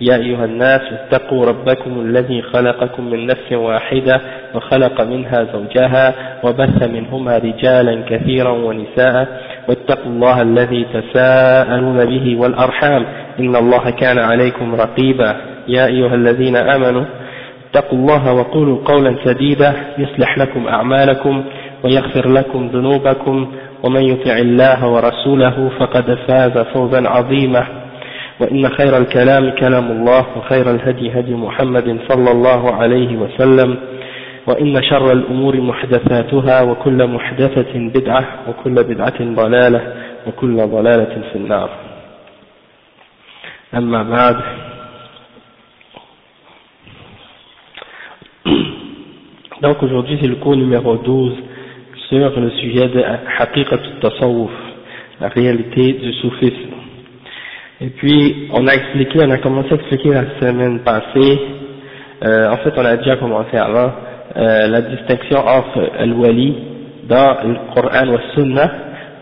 يا أيها الناس اتقوا ربكم الذي خلقكم من نفس واحدة وخلق منها زوجها وبث منهما رجالا كثيرا ونساء واتقوا الله الذي تساءلون به والأرحام. إن الله كان عليكم رقيبا. يا أيها الذين آمنوا اتقوا الله وقولوا قولا سديدا يصلح لكم أعمالكم ويغفر لكم ذنوبكم ومن يطع الله ورسوله فقد فاز فوزا عظيما. وإن خير الكلام كلام الله وخير الهدي هدي محمد صلى الله عليه وسلم وإن شر الأمور محدثاتها وكل محدثة بدعة وكل بدعة ضلالة وكل ضلالة في النار أما بعد Donc aujourd'hui c'est le cours numéro 12 sur le sujet de Haqiqat al-Tasawwuf, la réalité du soufisme. Et puis on a expliqué, on a commencé à expliquer la semaine passée, euh, en fait on a déjà commencé avant, euh, la distinction entre al-wali dans le Coran ou Sunnah,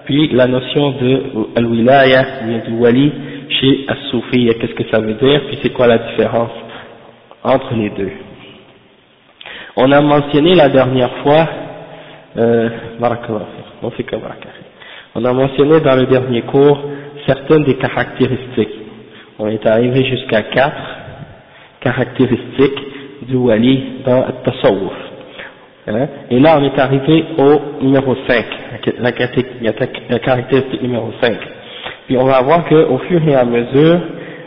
puis la notion de al-wilaya, du wali chez as-soufi, qu'est-ce que ça veut dire, puis c'est quoi la différence entre les deux? On a mentionné la dernière fois, euh, on a mentionné dans le dernier cours certaines des caractéristiques. On est arrivé jusqu'à quatre caractéristiques du wali dans le tasawwuf. Hein? Et là, on est arrivé au numéro 5, la caractéristique numéro 5. Puis on va voir qu'au fur et à mesure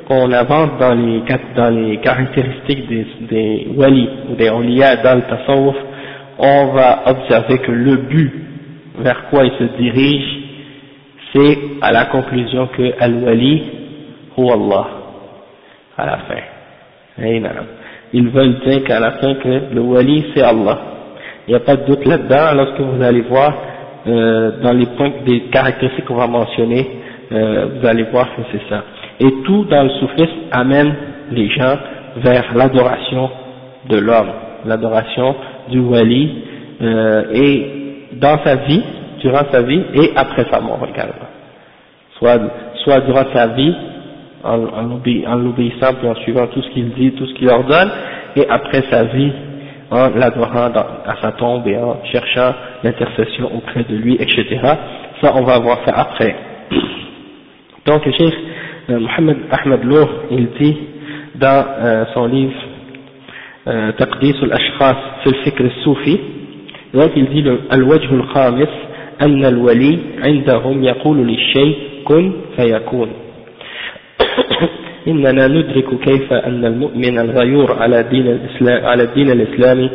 qu'on avance dans les, caractéristiques des, wali ou des awliya dans le tasawwuf, on va observer que le but vers quoi il se dirige, c'est à la conclusion que Al-Wali ou Allah à la fin. Ils veulent dire qu'à la fin que le Wali c'est Allah. Il n'y a pas de doute là-dedans lorsque vous allez voir euh, dans les points des caractéristiques qu'on va mentionner, euh, vous allez voir que c'est ça. Et tout dans le soufisme amène les gens vers l'adoration de l'homme, l'adoration du Wali euh, et dans sa vie, durant sa vie et après sa mort également. Soit, soit durant sa vie, en, en l'obéissant puis en suivant tout ce qu'il dit, tout ce qu'il ordonne, et après sa vie, en l'adorant à sa tombe et en cherchant l'intercession auprès de lui, etc. Ça, on va voir ça après. Donc, le chef euh, Mohamed Ahmed Lour, il dit dans euh, son livre euh, Taqdis al-Ashkhas في الفكر الصوفي donc il dit الوجه الخامس أن الولي عندهم يقول للشيء كن فيكون. إننا ندرك كيف أن المؤمن الغيور على دين الإسلام على الدين الإسلامي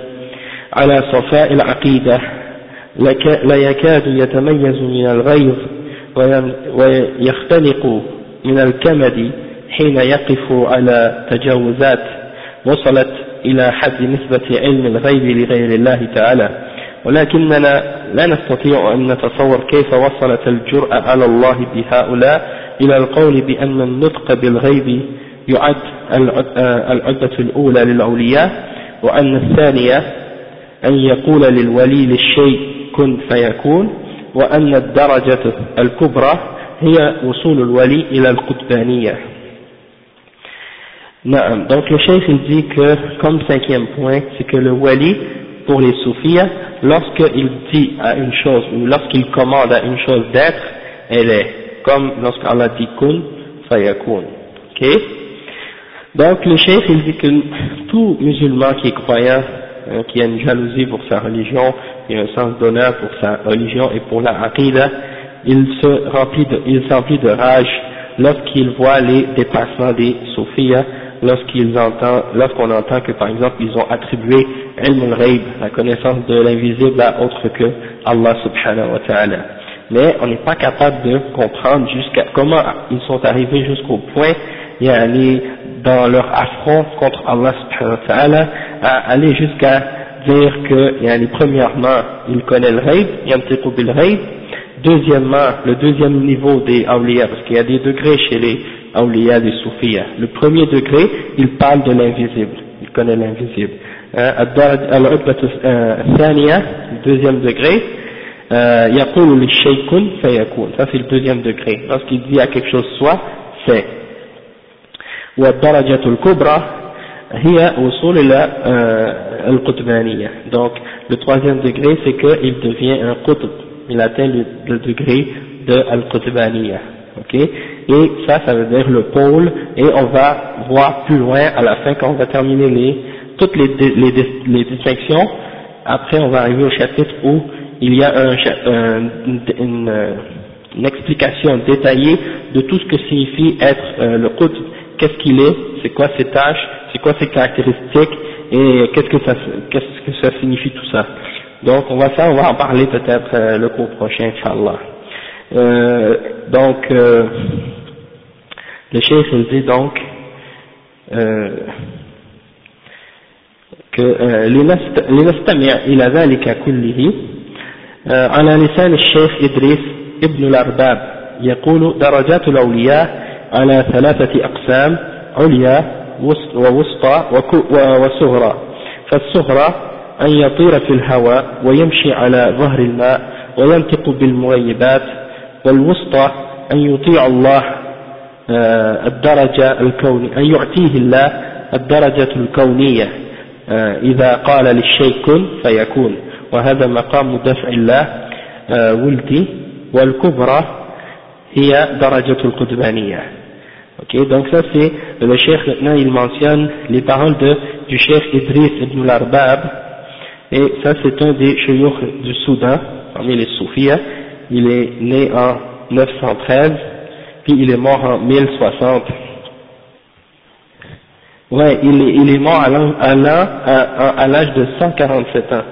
على صفاء العقيدة لا يكاد يتميز من الغيظ ويختنق من الكمد حين يقف على تجاوزات وصلت إلى حد نسبة علم الغيب لغير الله تعالى. ولكننا لا نستطيع أن نتصور كيف وصلت الجرأة على الله بهؤلاء إلى القول بأن النطق بالغيب يعد العدة الأولى للأولياء وأن الثانية أن يقول للولي للشيء كن فيكون وأن الدرجة الكبرى هي وصول الولي إلى القطبانية نعم. Donc le cheikh il dit que comme cinquième point c'est que le wali pour les soufis lorsqu'il dit à une chose ou lorsqu'il commande à une chose d'être elle est comme lorsqu'Allah dit kun fayakun. Ok? Donc le cheikh il dit que tout musulman qui est croyant euh, qui a une jalousie pour sa religion et un sens d'honneur pour sa religion et pour la aqidah il se remplit de, rage lorsqu'il voit les dépassements des soufis lorsqu'ils entendent, lorsqu'on entend que par exemple ils ont attribué ilm al la connaissance de l'invisible à autre que Allah subhanahu wa ta'ala. Mais on n'est pas capable de comprendre jusqu'à comment ils sont arrivés jusqu'au point, dans leur affront contre Allah subhanahu wa ta'ala, à aller jusqu'à dire que yani, premièrement il connaît le rêve, yamtiqu bil rêve, deuxièmement le deuxième niveau des awliya, parce qu'il y a des degrés chez les awliya des soufiyas, le premier degré il parle de l'invisible, il connaît l'invisible, العقبة الثانية le deuxième degré يقول للشيء كن فيكون ça c'est le deuxième degré lorsqu'il dit à quelque chose soit c'est والدرجة الكبرى هي وصول إلى القطبانية donc le troisième degré c'est qu'il devient un qutb il atteint le, le degré de al-qutbaniya ok Et ça ça veut dire le pôle. Et on va voir plus loin à la fin quand on va terminer les toutes les, les, les distinctions. Après on va arriver au chapitre où il y a un, un, une, une, explication détaillée de tout ce que signifie être euh, le qutb. Qu'est-ce qu'il est, c'est quoi ses tâches, c'est quoi ses caractéristiques? Et qu'est-ce que ça, qu'est-ce que ça signifie tout ça? Donc on va ça, on va en parler peut-être euh, le cours prochain, Inch'Allah. Euh, donc euh, le chef il dit donc euh, que لنستمع إلى ذلك كله على لسان الشيخ إدريس ابن الأرباب يقول درجات الأولياء على ثلاثة أقسام عليا ووسطى وصغرى فالصغرى أن يطير في الهواء ويمشي على ظهر الماء وينطق بالمغيبات والوسطى أن يطيع الله الدرجة الكونية أن يعطيه الله الدرجة الكونية إذا قال للشيء كن فيكون وهذا مقام دفع الله ولدي والكبرى هي درجة القدبانية Ok, donc ça c'est, le cheikh maintenant il mentionne les paroles de, du cheikh Idris ibn al-Arbab, et ça c'est un des chouyours du Soudan, parmi les soufis, il est né en 913, puis il est mort en 1060. Ouais, il est, il est mort à l'âge de 147 ans.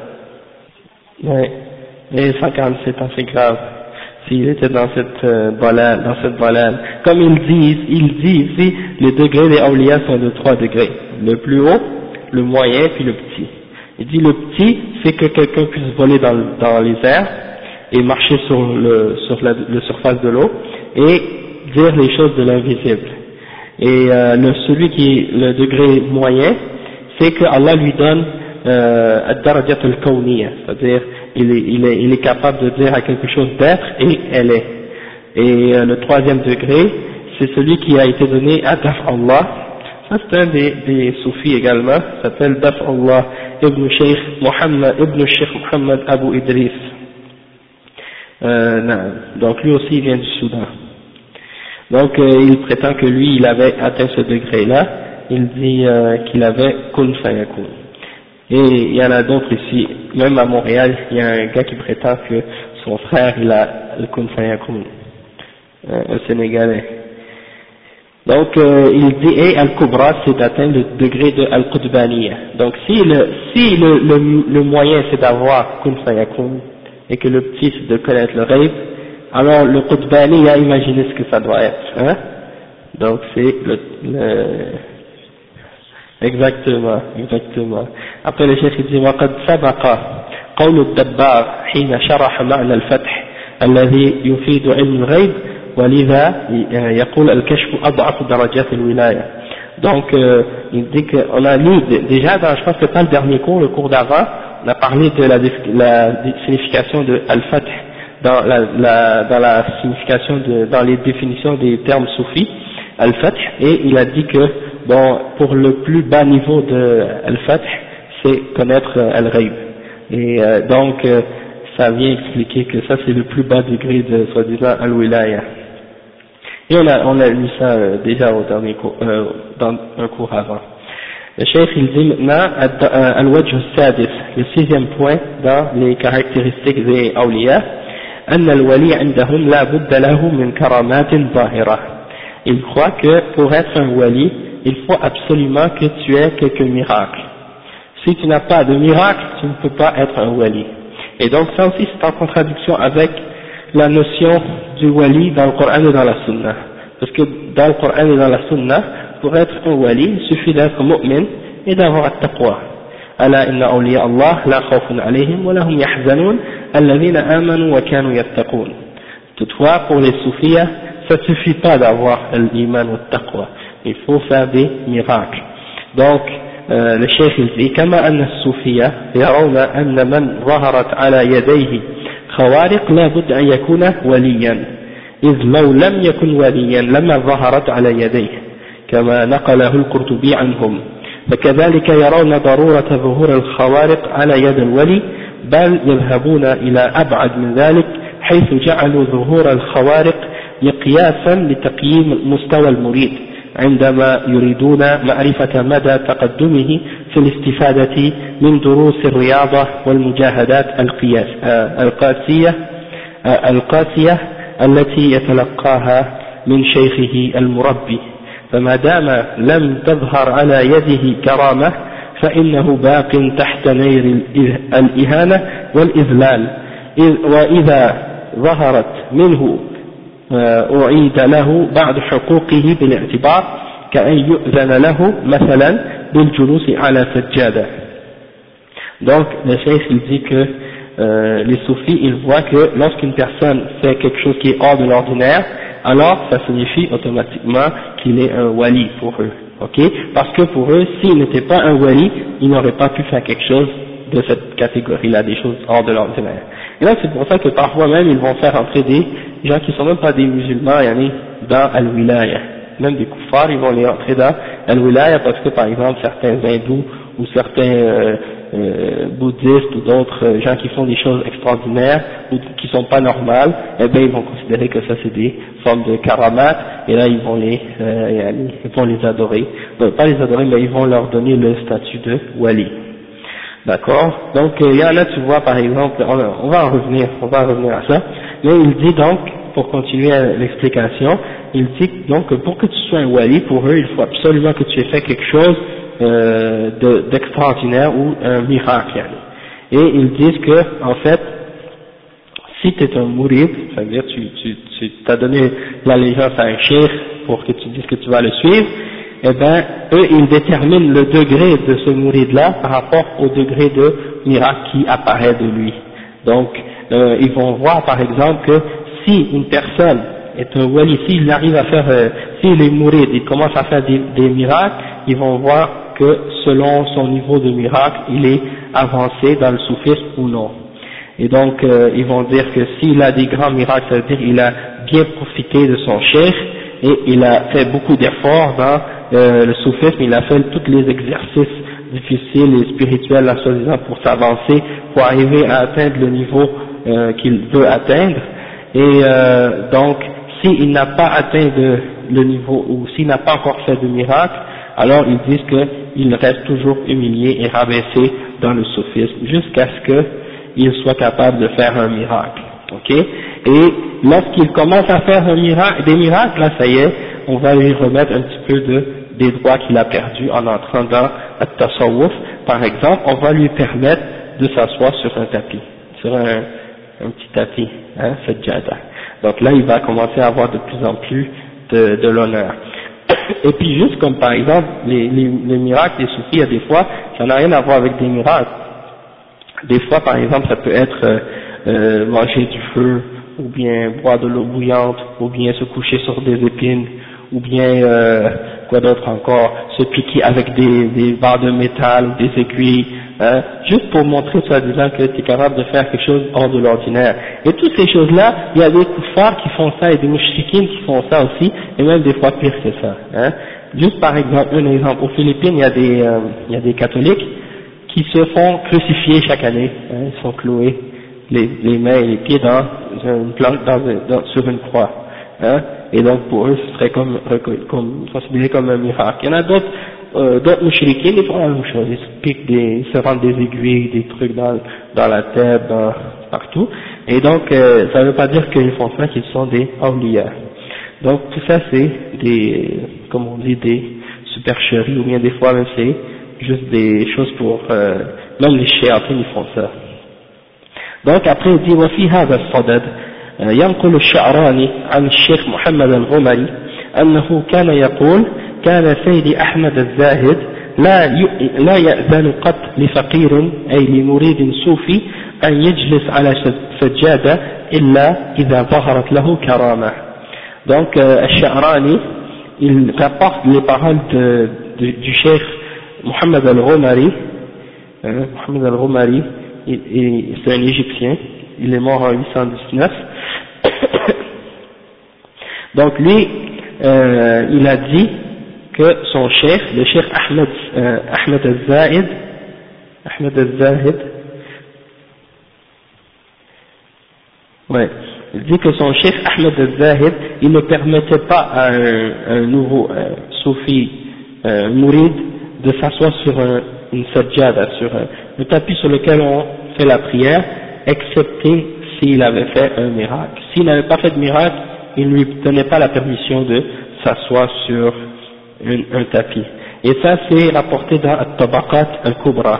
Ouais, et 147 ans c'est grave s'il était dans cette euh, dans cette balade. Comme ils disent, ils disent ici, les degrés des awliya sont de trois degrés. Le plus haut, le moyen, puis le petit. Il dit le petit, c'est que quelqu'un puisse voler dans, dans les airs et marcher sur le la, surface de l'eau et dire les choses de l'invisible. Et euh, le, celui qui le degré moyen, c'est que Allah lui donne euh, ad-darajat al-kawniyya, c'est-à-dire il est, il, est, capable de dire à quelque chose d'être et elle est. Et euh, le troisième degré, c'est celui qui a été donné à Daf Allah. Ça c'est un des, des soufis également, s'appelle Daf Allah ibn Sheikh Muhammad, ibn Sheikh Muhammad Abu Idris. Euh. Donc lui aussi il vient du Soudan. Donc euh, il prétend que lui il avait atteint ce degré-là, il dit euh, qu'il avait kun fayakun. Et il y en a d'autres ici, même à Montréal, il y a un gars qui prétend que son frère, il a le Kun euh, un Sénégalais. Donc il dit, et Al-Kubra, c'est d'atteindre le degré de Al-Qudbaniya. Donc si le, si le, le, moyen c'est d'avoir Kun et que le petit c'est de connaître le rêve, alors le Qudbaniya, imaginez ce que ça doit être. Hein Donc c'est le, le Exactement, exactement. Après le chef dit وقد سبق قول الدبار حين شرح معنى الفتح الذي يفيد علم الغيب ولذا يقول الكشف أضعف درجات الولاية. Donc euh, il dit qu'on a lu déjà dans, je pense que pas le dernier cours, le cours d'avant, on a parlé de la, la signification de al-fath dans la, la, dans la signification de, dans les définitions des termes soufis, al-fath, et il a dit que bon, pour le plus bas niveau de Al-Fath, c'est connaître Al-Ghaib. Et euh, donc, euh, ça vient expliquer que ça c'est le plus bas degré de soi-disant Al-Wilaya. Et on a, on a lu ça euh, déjà au dernier cours, dans un cours avant. Le chef il dit maintenant Al-Wajh al-Sadis, le sixième point dans les caractéristiques des awliya, أن الولي عندهم لا بد له من كرامات ظاهرة. Il croit que pour être un wali, il faut absolument que tu aies quelques miracles. Si tu n'as pas de miracle, tu ne peux pas être un wali. Et donc ça aussi c'est en contradiction avec la notion du wali dans le Coran et dans la Sunna. Parce que dans le Coran et dans la Sunna, pour être un wali, il suffit d'être mu'min et d'avoir taqwa. ألا إن أولياء الله لا خوف عليهم ولا هم يحزنون الذين آمنوا وكانوا يتقون Toutefois, pour les soufis, ça suffit pas d'avoir l'iman ou le taqwa. Il faut faire des miracles. Donc, euh, le cheikh il dit, كما أن الصوفية يرون أن من ظهرت على يديه خوارق لا بد أن يكون وليا إذ لو لم يكن وليا لما ظهرت على يديه كما نقله القرطبي عنهم. فكذلك يرون ضرورة ظهور الخوارق على يد الولي بل يذهبون إلى أبعد من ذلك حيث جعلوا ظهور الخوارق مقياسا لتقييم مستوى المريد عندما يريدون معرفة مدى تقدمه في الاستفادة من دروس الرياضة والمجاهدات آه، القاسية القاسية التي يتلقاها من شيخه المربي. فما دام لم تظهر على يده كرامة فإنه باق تحت نير الإهانة والإذلال. وإذا ظهرت منه آه، أعيد له بعض حقوقه بالاعتبار كأن يؤذن له مثلا بالجلوس على سجادة. Donc le cheikh il dit que euh, les soufis ils voient que lorsqu'une personne fait quelque chose qui est hors de l'ordinaire alors ça signifie automatiquement qu'il est un wali pour eux ok? Parce que pour eux s'il n'était pas un wali il n'aurait pas pu faire quelque chose de cette catégorie là des choses hors de l'ordinaire et là c'est pour ça que parfois même ils vont faire entrer des gens qui sont même pas des musulmans dans al-wilaya. Même des kuffars ils vont les entrer dans al-wilaya parce que par exemple certains hindous ou certains euh, euh, bouddhistes ou d'autres euh, gens qui font des choses extraordinaires ou qui sont pas normales, eh bien ils vont considérer que ça c'est des formes de karamat et là ils vont les euh, ils vont les adorer, non, pas les adorer mais ils vont leur donner le statut de wali. D'accord? Donc il y en a tu vois par exemple, on, va en revenir, on va revenir à ça, mais il dit donc pour continuer l'explication, il dit donc que pour que tu sois un wali, pour eux, il faut absolument que tu aies fait quelque chose euh, d'extraordinaire ou un miracle. Et ils disent que, en fait, si tu es un mourid, c'est-à-dire tu, tu, tu as donné l'allégeance à un cheikh pour que tu dises que tu vas le suivre, eh ben, eux, ils déterminent le degré de ce mourid-là par rapport au degré de miracle qui apparaît de lui. Donc, euh, ils vont voir, par exemple, que si une personne est un wali, s'il arrive à faire, euh, s'il est mourid, il commence à faire des miracles, ils vont voir que selon son niveau de miracle, il est avancé dans le soufisme ou non. Et donc, euh, ils vont dire que s'il a des grands miracles, ça veut dire qu'il a bien profité de son chef et il a fait beaucoup d'efforts dans euh, le soufisme, il a fait tous les exercices difficiles et spirituels, à soi-disant, pour s'avancer, pour arriver à atteindre le niveau euh, qu'il veut atteindre. Et donc, s'il n'a pas atteint le niveau, ou s'il n'a pas encore fait de miracle, alors ils disent qu'il reste toujours humilié et rabaissé dans le sophisme jusqu'à ce qu'il soit capable de faire un miracle. Ok? Et lorsqu'il commence à faire un miracle, des miracles, là ça y est, on va lui remettre un petit peu de, des droits qu'il a perdus en entrant dans le tasawwuf. Par exemple, on va lui permettre de s'asseoir sur un tapis, sur un, un petit tapis, hein, jada. Donc là, il va commencer à avoir de plus en plus de, de l'honneur. Et puis juste comme par exemple les, les, les miracles des soufis, des fois, ça n'a rien à voir avec des miracles. Des fois par exemple ça peut être euh, euh, manger du feu, ou bien boire de l'eau bouillante, ou bien se coucher sur des épines, ou bien euh, quoi d'autre encore, se piquer avec des, des barres de métal ou des aiguilles, hein, juste pour montrer soi-disant que tu es capable de faire quelque chose hors de l'ordinaire. Et toutes ces choses-là, il y a des koufars qui font ça et des mouchikines qui font ça aussi, et même des fois pire que ça. Hein. Juste par exemple, un exemple, aux Philippines, il y a des, euh, il y a des catholiques qui se font crucifier chaque année, hein, ils sont cloués les, les mains et les pieds dans une plante, dans, dans, sur une croix. Hein, et donc pour eux ce serait comme, comme considéré comme un miracle. Il y en a d'autres euh, d'autres mouchriquins, ils font la même chose, ils se piquent des, ils se rendent des aiguilles, des trucs dans, dans la tête, partout, et donc euh, ça ne veut pas dire qu'ils font ça qu'ils sont des awliya. Donc tout ça c'est des, comme on dit, des supercheries, ou bien des fois même c'est juste des choses pour, euh, même les chéatines ils font ça. Donc après il dit, وفي هذا الصدد ينقل الشعراني عن الشيخ محمد الغمري أنه كان يقول كان سيدي أحمد الزاهد لا لا يأذن قط لفقير أي لمريد صوفي أن يجلس على سجادة إلا إذا ظهرت له كرامة. Donc euh, Al-Sha'rani il rapporte les paroles de, de, du cheikh Mohamed Al-Romari euh, Mohamed Al-Romari c'est un Égyptien. Il est mort en 819 donc lui euh, il a dit que son chef, le chef Ahmed, euh, Ahmed al-Zahid, Ahmed al-Zahid, il dit que son chef Ahmed al-Zahid, il ne permettait pas à un, nouveau euh, soufi euh, mourid de s'asseoir sur un, une sajjada, sur un, tapis sur lequel on fait la prière, excepté s'il avait fait un miracle. S'il n'avait pas fait de miracle, il ne lui donnait pas la permission de s'asseoir sur un tapis. Et ça, c'est rapporté dans Al-Tabaqat Al-Kubra.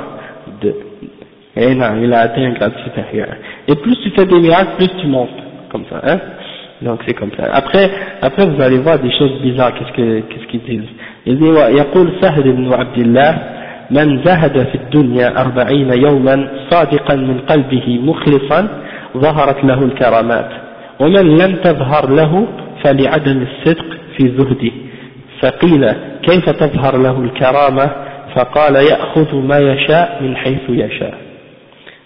Et non, il a atteint un grade supérieur. Et plus tu fais des miracles, plus tu montes. Comme ça, hein. Donc c'est comme ça. Après, après vous allez voir des choses bizarres, qu'est-ce que, qu'est-ce qu'ils disent. Il dit, يقول سهل بن عبد الله من زهد في الدنيا أربعين يوما صادقا من قلبه مخلصا ظهرت له الكرامات. ومن لم تظهر له فلعدم الصدق في زهده. فقيل كيف تظهر له الكرامة؟ فقال يأخذ ما يشاء من حيث يشاء.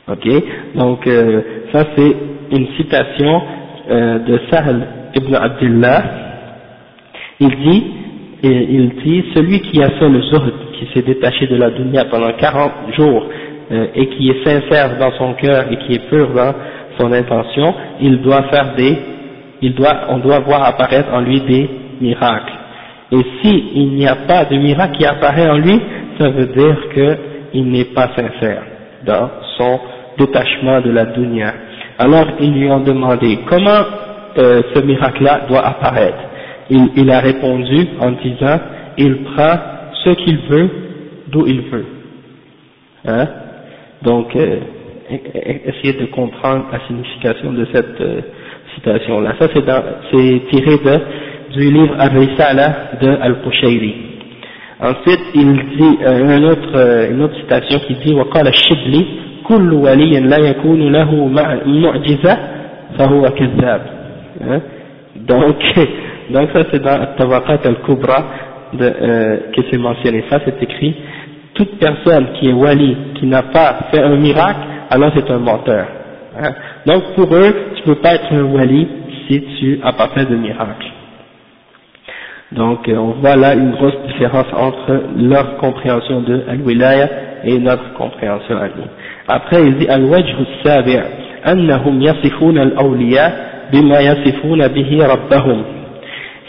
Ok. Donc euh, ça c'est une citation euh, de Sahl ibn Abdullah. Il dit il dit celui qui a fait le zuhd qui s'est détaché de la dunya pendant 40 jours euh, et qui est sincère dans son cœur et qui est pur dans son intention il doit faire des il doit on doit voir apparaître en lui des miracles et s'il n'y a pas de miracle qui apparaît en lui, ça veut dire qu'il n'est pas sincère dans son détachement de la dunya. Alors ils lui ont demandé comment euh, ce miracle-là doit apparaître? Il, il, a répondu en disant il prend ce qu'il veut d'où il veut. Hein Donc euh, essayez de comprendre la signification de cette euh, citation-là. Ça c'est tiré de du livre Al-Risala de Al-Qushayri. Ensuite, il dit euh, une, autre, euh, une autre citation qui dit وقال الشبلي كل ولي لا يكون له معجزة فهو كذاب hein? donc, donc ça c'est dans Tawaqat al-Kubra euh, que c'est mentionné ça c'est écrit toute personne qui est wali qui n'a pas fait un miracle alors c'est un menteur hein? donc pour eux tu peux pas être un wali si tu as pas fait de miracle donc euh, on voit là une grosse différence entre leur compréhension de Al-Wilaya et notre compréhension à nous. Après il dit Al-Wajh al-Sabi' أنهم يصفون الأولياء بما يصفون به ربهم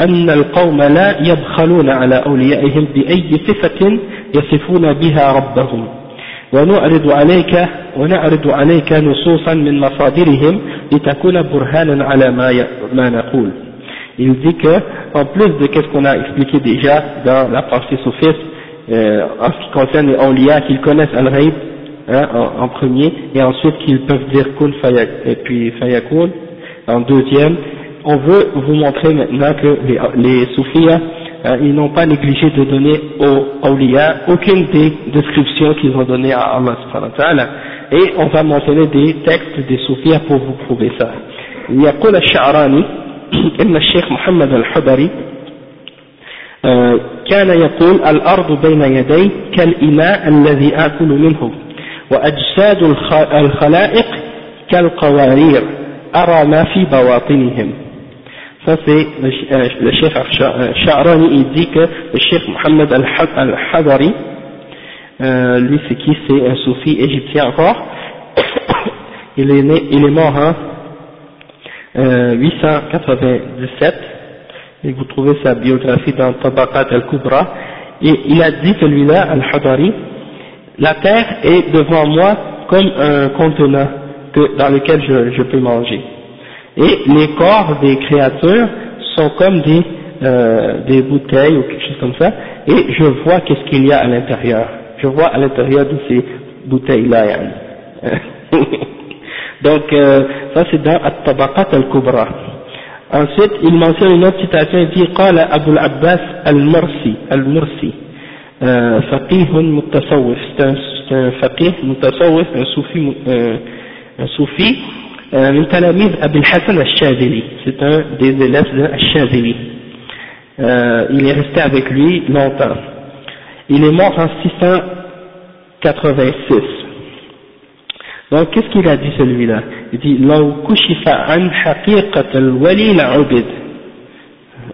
أن القوم لا يبخلون على أوليائهم بأي صفة يصفون بها ربهم ونعرض عليك ونعرض عليك نصوصا من مصادرهم لتكون برهانا على ما ما نقول il dit que en plus de ce qu'on a expliqué déjà dans la partie soufiste euh, en ce qui concerne les awliya qu'ils connaissent hein, en, en, premier et ensuite qu'ils peuvent dire kun fayakun en deuxième on veut vous montrer maintenant que les, les soufis euh, ils n'ont pas négligé de donner aux awliya aucune des descriptions qu'ils ont données à Allah subhanahu wa ta'ala et on va mentionner des textes des soufis pour vous prouver ça يقول الشعراني إن الشيخ محمد الحضري كان يقول الأرض بين يدي كالإناء الذي آكل منه وأجساد الخلائق كالقوارير أرى ما في بواطنهم ça c'est le, euh, le chef Sha'rani, il dit que le chef Mohammed al-Hadari, euh, lui c'est qui? C'est un soufi égyptien encore. il, est né, il est mort en euh, 897, et vous trouvez sa biographie dans Tabaqat al-Kubra. et il a dit celui-là, Al-Hadari, la terre est devant moi comme un contenant dans lequel je, peux manger et les corps des créatures sont comme des, euh, des bouteilles ou quelque chose comme ça, et je vois qu'est-ce qu'il y a à l'intérieur. Je vois à l'intérieur de ces bouteilles-là. Donc, euh, ça c'est dans At-Tabaqat al-Kubra. Ensuite, il mentionne une autre citation, il dit « Qala Abu al-Abbas al-Mursi » al-Mursi, faqihun mutasawwif, c'est un faqih mutasawwif, un soufi, euh, un soufi من تلاميذ أبي الحسن الشاذلي c'est un des élèves de Al-Shadili euh, il est resté avec lui longtemps il est mort en 686 donc qu'est-ce qu'il a dit celui-là il dit لو كشف عن حقيقة الولي لعبد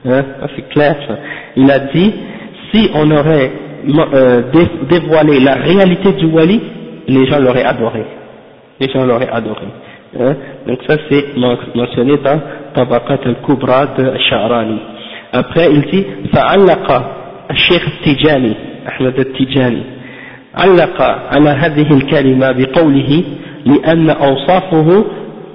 hein, c'est clair ça il a dit si on aurait euh, dévoilé la réalité du wali les gens l'auraient adoré les gens l'auraient adoré hein. donc ça c'est mentionné dans Tabaqat al-Kubra de Sha'rani après il dit فعلق الشيخ التجاني أحمد التجاني. علق على هذه الكلمة بقوله لأن أوصافه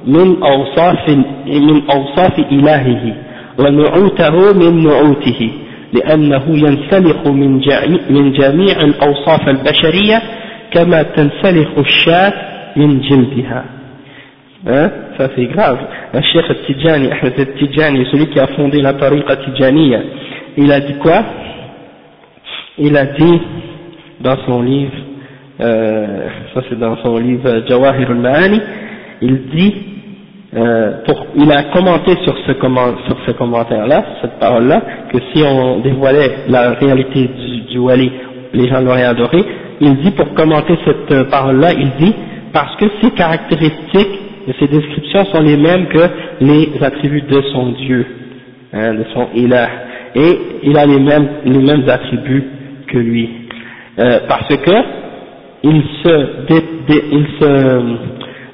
من أوصاف من أوصاف إلهه ونعوته من نعوته لأنه ينسلخ من من جميع الأوصاف البشرية كما تنسلخ الشاة من جلدها. Hein? Ça c'est grave. Le cheikh Tijani Ahmed Tijani celui qui a fondé la tariqa Tijaniya il a dit quoi? Il a dit dans son livre euh, ça c'est dans son livre Jawahir al-Ma'ani il dit euh, pour, il a commenté sur ce, comment, sur ce commentaire-là, cette parole-là, que si on dévoilait la réalité du, wali, les gens l'auraient adoré. Il dit, pour commenter cette euh, parole-là, il dit, parce que ses caractéristiques et ses descriptions sont les mêmes que les attributs de son Dieu, hein, de son ilah. Et il a les mêmes, les mêmes attributs que lui. Euh, parce que il se,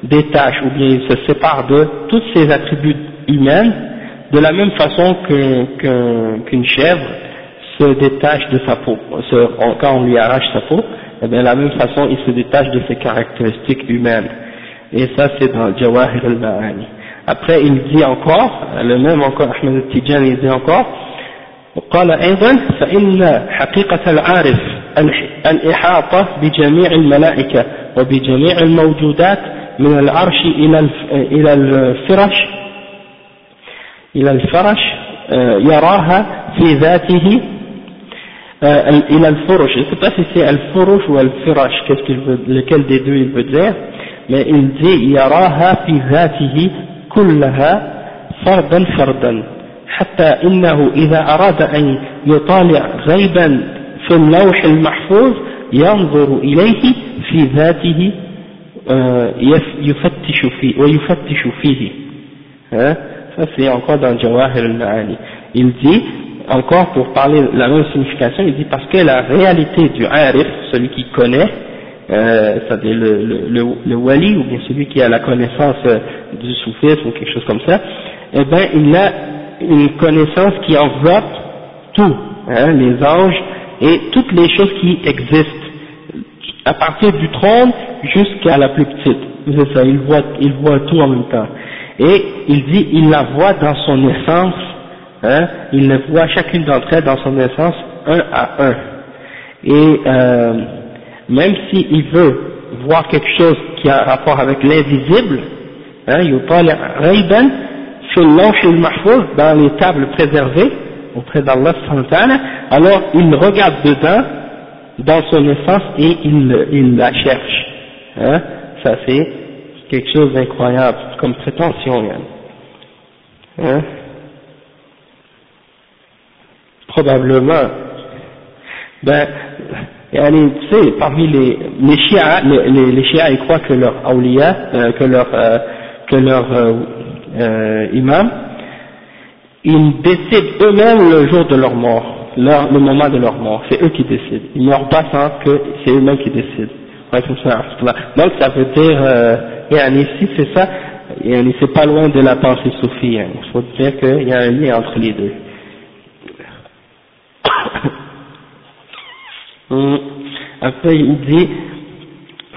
détache ou bien il se sépare de tous ces attributs humains de la même façon qu'une qu chèvre se détache de sa peau. Quand on lui arrache sa peau, eh bien, de la même façon il se détache de ses caractéristiques humaines. et ça c'est dans Jawahir al-Ma'ani. Après il dit encore, le même encore Ahmed al-Tijani il dit encore, قال أيضا فإن حقيقة العارف الإحاطة بجميع الملائكة وبجميع الموجودات من العرش إلى الفرش إلى الفرش آه، يراها في ذاته آه، إلى الفرش الفرش والفرش كيف لكل دي دو mais il dit يراها في ذاته كلها فردا فردا حتى إنه إذا أراد أن يطالع غيبا في اللوح المحفوظ ينظر إليه في ذاته يفتش فيه ويفتش فيه ça c'est encore dans Jawahir al-Ma'ani il dit encore pour parler la même signification il dit parce que la réalité du arif celui qui connaît euh, c'est-à-dire le, wali ou bien celui qui a la connaissance du soufisme ou quelque chose comme ça eh bien il a une connaissance qui enveloppe tout hein, les anges et toutes les choses qui existent à partir du trône jusqu'à la plus petite. C'est ça, il voit, il voit tout en même temps. Et il dit, il la voit dans son essence, hein, il le voit chacune d'entre elles dans son essence, un à un. Et euh, même s'il veut voir quelque chose qui a rapport avec l'invisible, hein, dans les tables préservées, auprès d'Allah, alors il regarde dedans, dans son essence et il, il la cherche. Hein? Ça c'est quelque chose d'incroyable comme prétention. Hein? Probablement. Ben, tu sais, parmi les, les les, les, ils croient que leur awliya, euh, que leur, euh, que leur euh, euh, imam, ils décident eux-mêmes le jour de leur mort leur, le moment de leur mort, c'est eux qui décident. Ils meurent pas sans que c'est eux-mêmes qui décident. Donc ça veut dire, euh, ici c'est ça, c'est pas loin de la pensée soufie. Hein. Il faut dire qu'il y a un lien entre les deux. Après il dit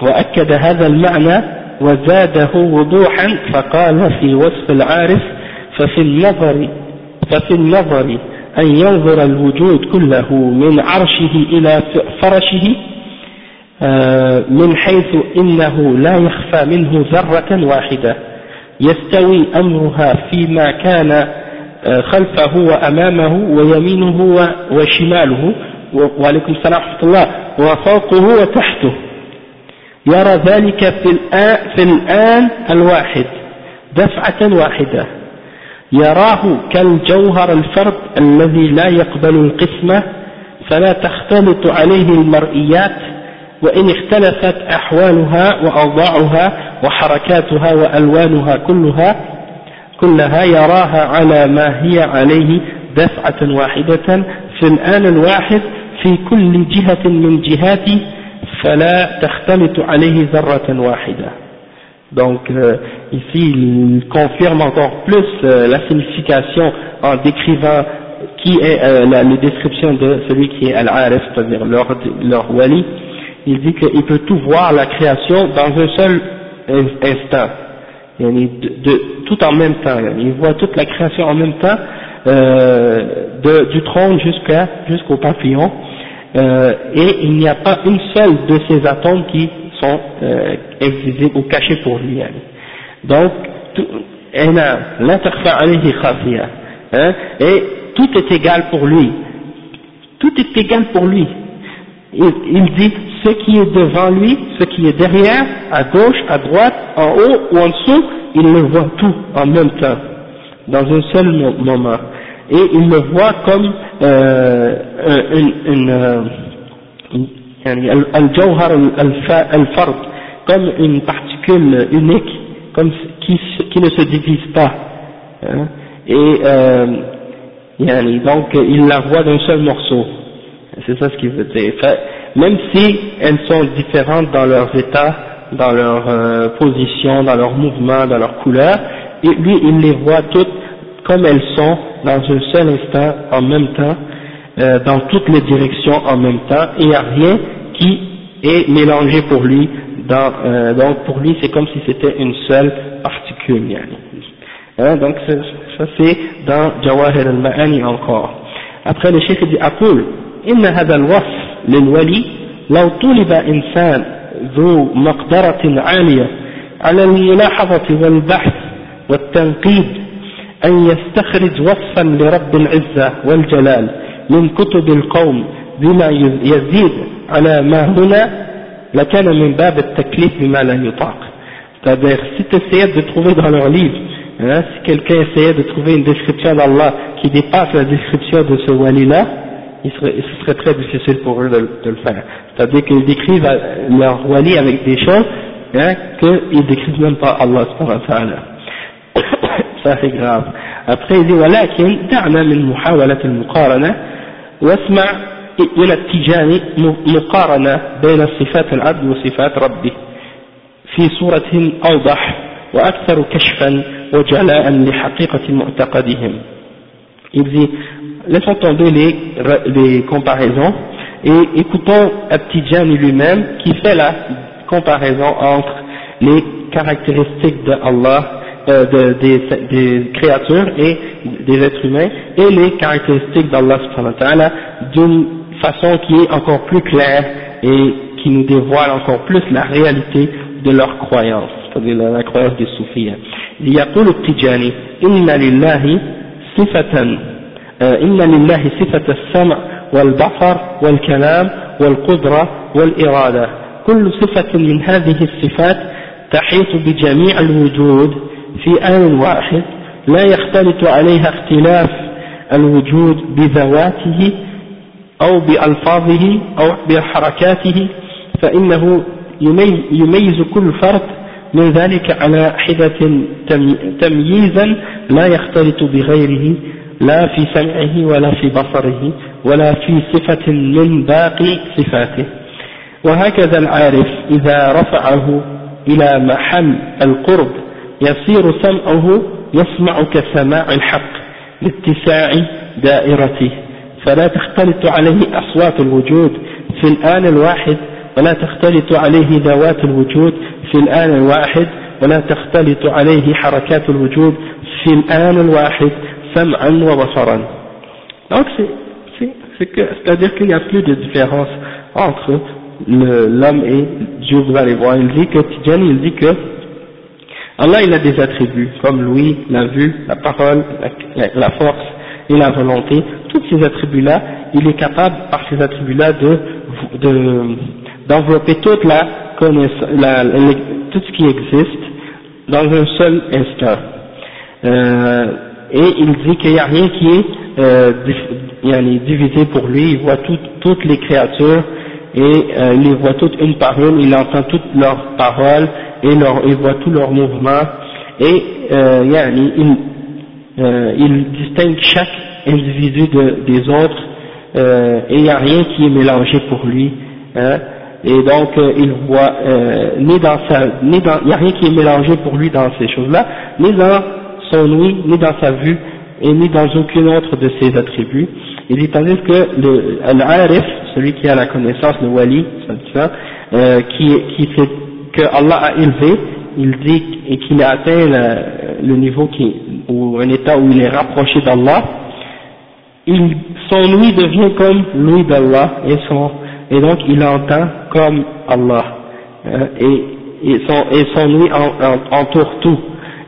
وأكد هذا المعنى وزاده وضوحا فقال في وصف العارف ففي النظر ففي النظر أن ينظر الوجود كله من عرشه إلى فرشه آه، من حيث إنه لا يخفى منه ذرة واحدة. يستوي أمرها فيما كان آه، خلفه وأمامه ويمينه وشماله. وعليكم السلام ورحمة الله. وفوقه وتحته. يرى ذلك في الآن, في الآن الواحد. دفعة واحدة. يراه كالجوهر الفرد الذي لا يقبل القسمة فلا تختلط عليه المرئيات وإن اختلفت أحوالها وأوضاعها وحركاتها وألوانها كلها كلها يراها على ما هي عليه دفعة واحدة. في الآن الواحد في كل جهة من جهات فلا تختلط عليه ذرة واحدة Donc euh, ici, il confirme encore plus euh, la signification en décrivant qui est euh, la, la, description de celui qui est Al-Arif, c'est-à-dire leur, leur wali. Il dit qu'il peut tout voir la création dans un seul instant, de, de, tout en même temps. Il voit toute la création en même temps, de, du trône jusqu'à jusqu'au papillon, et il n'y a pas une seule de ces atomes qui sont euh, invisibles ou cachés pour lui. Donc, hein, et tout est égal pour lui. Tout est égal pour lui. Il, il, dit ce qui est devant lui, ce qui est derrière, à gauche, à droite, en haut ou en dessous, il le voit tout en même temps, dans un seul moment. Et il le voit comme euh, une, une, euh, une comme une particule unique, comme qui, qui ne se divise pas. Hein, et euh, donc il la voit d'un seul morceau. C'est ça ce qu'il veut dire. Même si elles sont différentes dans leurs états, dans leur euh, position, dans leur mouvement, dans leur couleur, lui il les voit toutes comme elles sont dans un seul instant en même temps, euh, dans toutes les directions en même temps, et il n'y a rien qui est mélangé pour lui, dans, euh, donc pour lui c'est comme si c'était une seule particule. Hein, donc ça c'est dans Jawahir al-Ma'ani encore. Après le cheikh dit أقول إن هذا الوصف للولي لو طلب إنسان ذو مقدرة عالية على الملاحظة والبحث والتنقيد أن يستخرج وصفا لرب العزة والجلال من كتب القوم بما يزيد على ما هنا لكان من باب التكليف بما لا يطاق c'est-à-dire si tu essayais de trouver dans leur livre hein, si quelqu'un essayait de trouver une description d'Allah qui dépasse la description de ce wali là il serait, ce serait très difficile pour eux de, de le faire c'est-à-dire qu'ils décrivent leur wali avec des choses hein, qu'ils décrivent même pas Allah subhanahu wa ta'ala ça c'est grave après il dit ولكن دعنا من محاولة المقارنة واسمع من التجاني مقارنة بين صفات العبد وصفات ربه في صورة أوضح وأكثر كشفا وجلاء لحقيقة معتقدهم Il dit, laissons tomber les, les comparaisons et écoutons Abtijani lui-même qui fait la comparaison entre les caractéristiques de Allah, euh, de, des, des, créatures et des êtres humains et les caractéristiques d'Allah d'une façon qui est encore plus claire et qui nous dévoile encore plus la réalité de leur croyance, c'est-à-dire la, croyance des soufis. يقول التجاني إن لله صفة إن لله صفة السمع والبصر والكلام والقدرة والإرادة كل صفة من هذه الصفات تحيط بجميع الوجود في آن واحد لا يختلط عليها اختلاف الوجود بذواته أو بألفاظه أو بحركاته فإنه يميز كل فرد من ذلك على حدة تمييزا لا يختلط بغيره لا في سمعه ولا في بصره ولا في صفة من باقي صفاته. وهكذا العارف إذا رفعه إلى محل القرب يصير سمعه يسمع كسماع الحق لاتساع دائرته. فلا تختلط عليه أصوات الوجود. في الآن الواحد ولا تختلط عليه ذوات الوجود. في الآن الواحد ولا تختلط عليه حركات الوجود. في الآن الواحد سمعا وبصرا. Donc c'est-à-dire qu'il n'y a plus de différence entre l'homme et Dieu. Vous allez voir il dit que Tidjani il dit que Allah il a des attributs comme l'ouïe, la vue, la parole, la, la, force et la volonté. Tous ces attributs là il est capable par ces attributs là de d'envelopper toute la connaissance la, tout ce qui existe dans un seul instant. Euh, et il dit qu'il n'y a rien qui est euh, divisé pour lui, il voit tout, toutes les créatures et euh, il les voit toutes une par une, il entend toutes leurs paroles et leur, il voit tous leurs mouvements et euh, il, euh, il distingue chaque individu de, des autres euh, et il n'y a rien qui est mélangé pour lui. Hein, et donc euh, il voit ni dans sa, ni dans, il n'y a rien qui est mélangé pour lui dans ces choses-là, ni dans son ouïe, ni dans sa vue, et ni dans aucun autre de ses attributs. Il dit tandis que l'arif, celui qui a la connaissance, le wali, euh, qui, qui fait que Allah a élevé, il dit et qu'il a atteint le, niveau qui, ou un état où il est rapproché d'Allah, son ouïe devient comme l'ouïe d'Allah et son et donc il entend comme Allah euh, et, et, son, et son ouïe entoure tout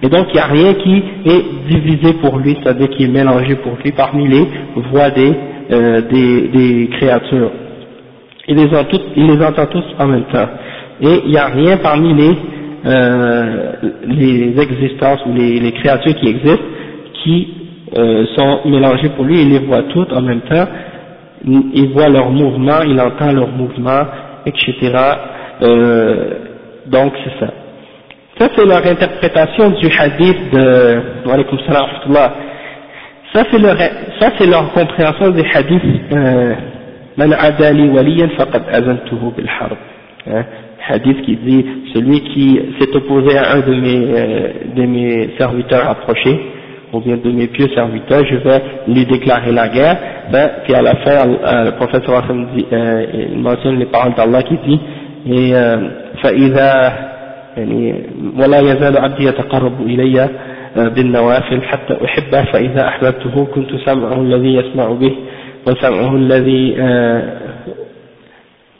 et donc il n'y a rien qui est divisé pour lui, c'est-à-dire qui est mélangé pour lui parmi les voix des, euh, des, des, créatures. Il les, entend, il les entend tous en même temps. Et il n'y a rien parmi les, euh, les existences ou les, les, créatures qui existent qui euh, sont mélangées pour lui, il les voit toutes en même temps, il voit leurs mouvements, il entend leurs mouvements, etc. Euh, donc c'est ça. Ça c'est leur interprétation du hadith de ça c'est leur, ça c'est leur compréhension du hadith euh, Man adali waliyan faqad azantuhu bil harb. Hein, hadith qui dit celui qui s'est opposé à un de mes, euh, de mes serviteurs approchés ou bien de mes pieux serviteurs, je vais lui déclarer la guerre. Ben, puis à la fin, euh, le prophète dit, euh, il mentionne les paroles d'Allah qui dit et euh, يعني ولا يزال عبدي يتقرب إلي بالنوافل حتى أحبه فإذا أحببته كنت سمعه الذي يسمع به وسمعه الذي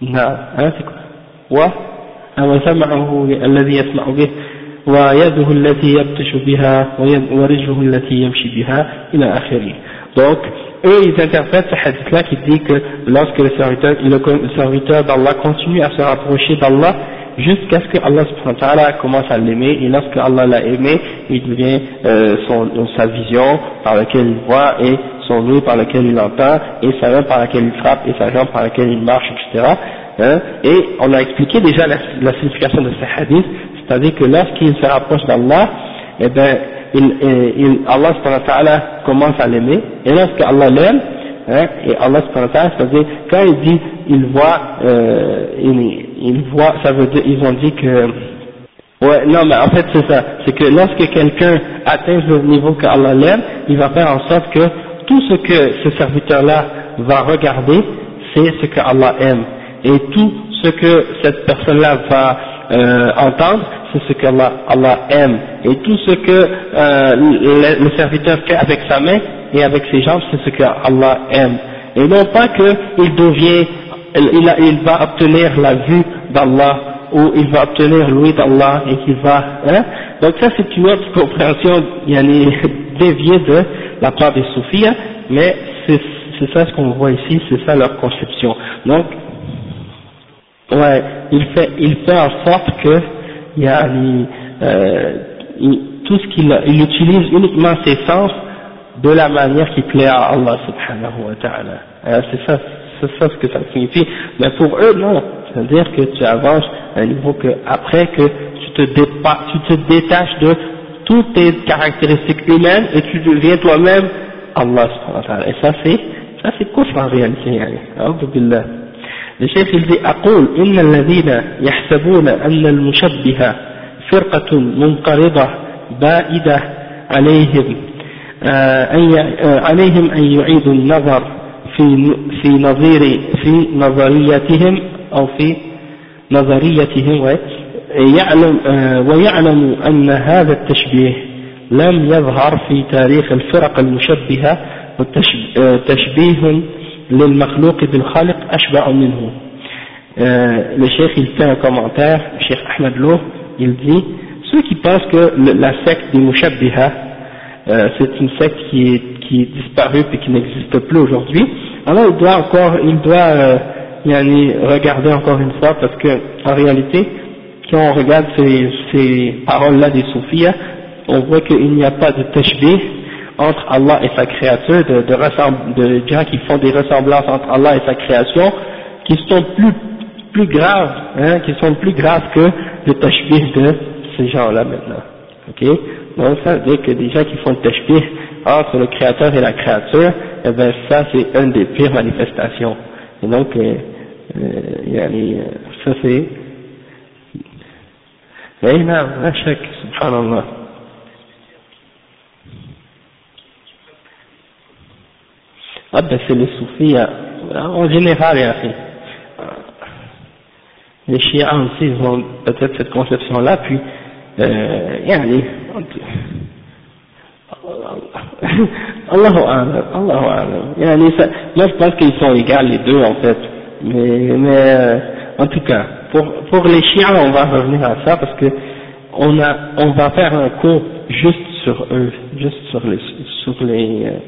نعم وسمعه الذي يسمع به ويده التي يبتش بها ورجله التي يمشي بها إلى آخره. Donc eux ils interprètent ce hadith là qui dit que lorsque le serviteur, le serviteur d'Allah continue à se rapprocher d'Allah jusqu'à ce que Allah commence à l'aimer. Et lorsque Allah l'a aimé il devient euh, son, sa vision par laquelle il voit et son nez par laquelle il entend et sa main par laquelle il frappe et sa jambe par laquelle il marche etc hein, et on a expliqué déjà la, la signification de ce hadith c'est-à-dire que lorsqu'il se rapproche d'Allah eh ben il, il, Allah commence à l'aimer. Et lorsque Allah l'aime hein, et Allah c'est-à-dire quand il dit il voit euh, il, voient, ça veut dire, ils ont dit que, ouais, non, mais en fait c'est ça, c'est que lorsque quelqu'un atteint le niveau que Allah l'aime, il va faire en sorte que tout ce que ce serviteur-là va regarder, c'est ce que Allah aime, et tout ce que cette personne-là va euh, entendre, c'est ce que Allah, Allah, aime, et tout ce que euh, le, serviteur fait avec sa main et avec ses jambes, c'est ce que Allah aime, et non pas qu'il devient il, il, va obtenir la vue d'Allah ou il va obtenir l'ouïe d'Allah et qu'il va hein. Donc ça c'est une autre compréhension yani, déviée de la part des soufis mais c'est ça ce qu'on voit ici c'est ça leur conception. Donc ouais il fait il fait en sorte que euh, tout ce qu'il il utilise uniquement ses sens de la manière qui plaît à Allah subhanahu wa ta'ala hein, c'est ça c'est ça ce que ça signifie. Mais pour eux, non. C'est-à-dire que tu avances à un niveau que, après que tu te, tu te détaches de toutes tes caractéristiques humaines et tu deviens toi-même Allah Et ça c'est, ça c'est quoi en réalité, يعني. أعوذ بالله. الشيخ يقول أقول إن الذين يحسبون أن المشبهة فرقة منقرضة بائدة عليهم عليهم أن يعيدوا النظر في في نظير في نظريتهم أو في نظريتهم يعلم ويعلم أن هذا التشبيه لم يظهر في تاريخ الفرق المشبهة وتشبيه للمخلوق بالخالق أشبع منه. le cheikh il fait un commentaire, le cheikh Ahmed Loh, il dit, ceux qui pensent que la secte des Mushabbiha, euh, c'est une secte qui est, qui est disparue et qui n'existe plus aujourd'hui, alors il doit encore, il doit euh, regarder encore une fois parce que en réalité, quand on regarde ces, ces paroles-là des soufis, on voit qu'il n'y a pas de tashbih entre Allah et sa créature, de, de, de gens qui font des ressemblances entre Allah et sa création, qui sont plus, plus graves, hein, qui sont plus graves que le tashbih de ces gens-là maintenant. Ok? Donc ça veut dire que des gens qui font le tashbih entre le créateur et la créature, eh ben ça c'est une des pires manifestations. Et donc, euh, euh, ça c'est... Subhanallah. Ah ben c'est les soufis, hein. en général, les chiites aussi ils ont peut-être cette conception-là, puis, euh, yani, Allahu Alam, Allahu Alam. Yani, moi je pense qu'ils sont égaux les deux en fait, mais, mais euh, en tout cas, pour, pour les chiens on va revenir à ça parce que on, a, on va faire un cours juste sur eux, juste sur les, sur les, euh,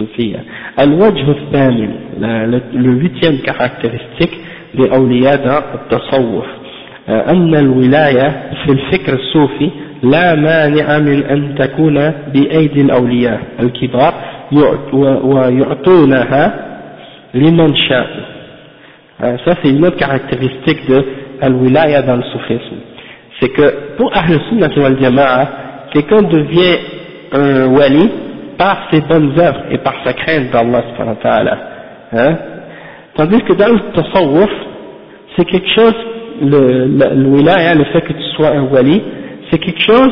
الصوفية الوجه الثامن le huitième caractéristique لأولياء التصوف أن الولاية في الفكر الصوفي لا مانع من أن تكون بأيدي الأولياء الكبار ويعطونها لمن شاء ça c'est une autre caractéristique de al-wilaya dans le soufisme c'est que pour Ahl Sunnah wal Jama'a quelqu'un devient un wali par ses bonnes œuvres et par sa crainte d'Allah hein tandis que dans le tasawwuf c'est quelque chose le, le, wilaya, le fait que tu sois un wali c'est quelque chose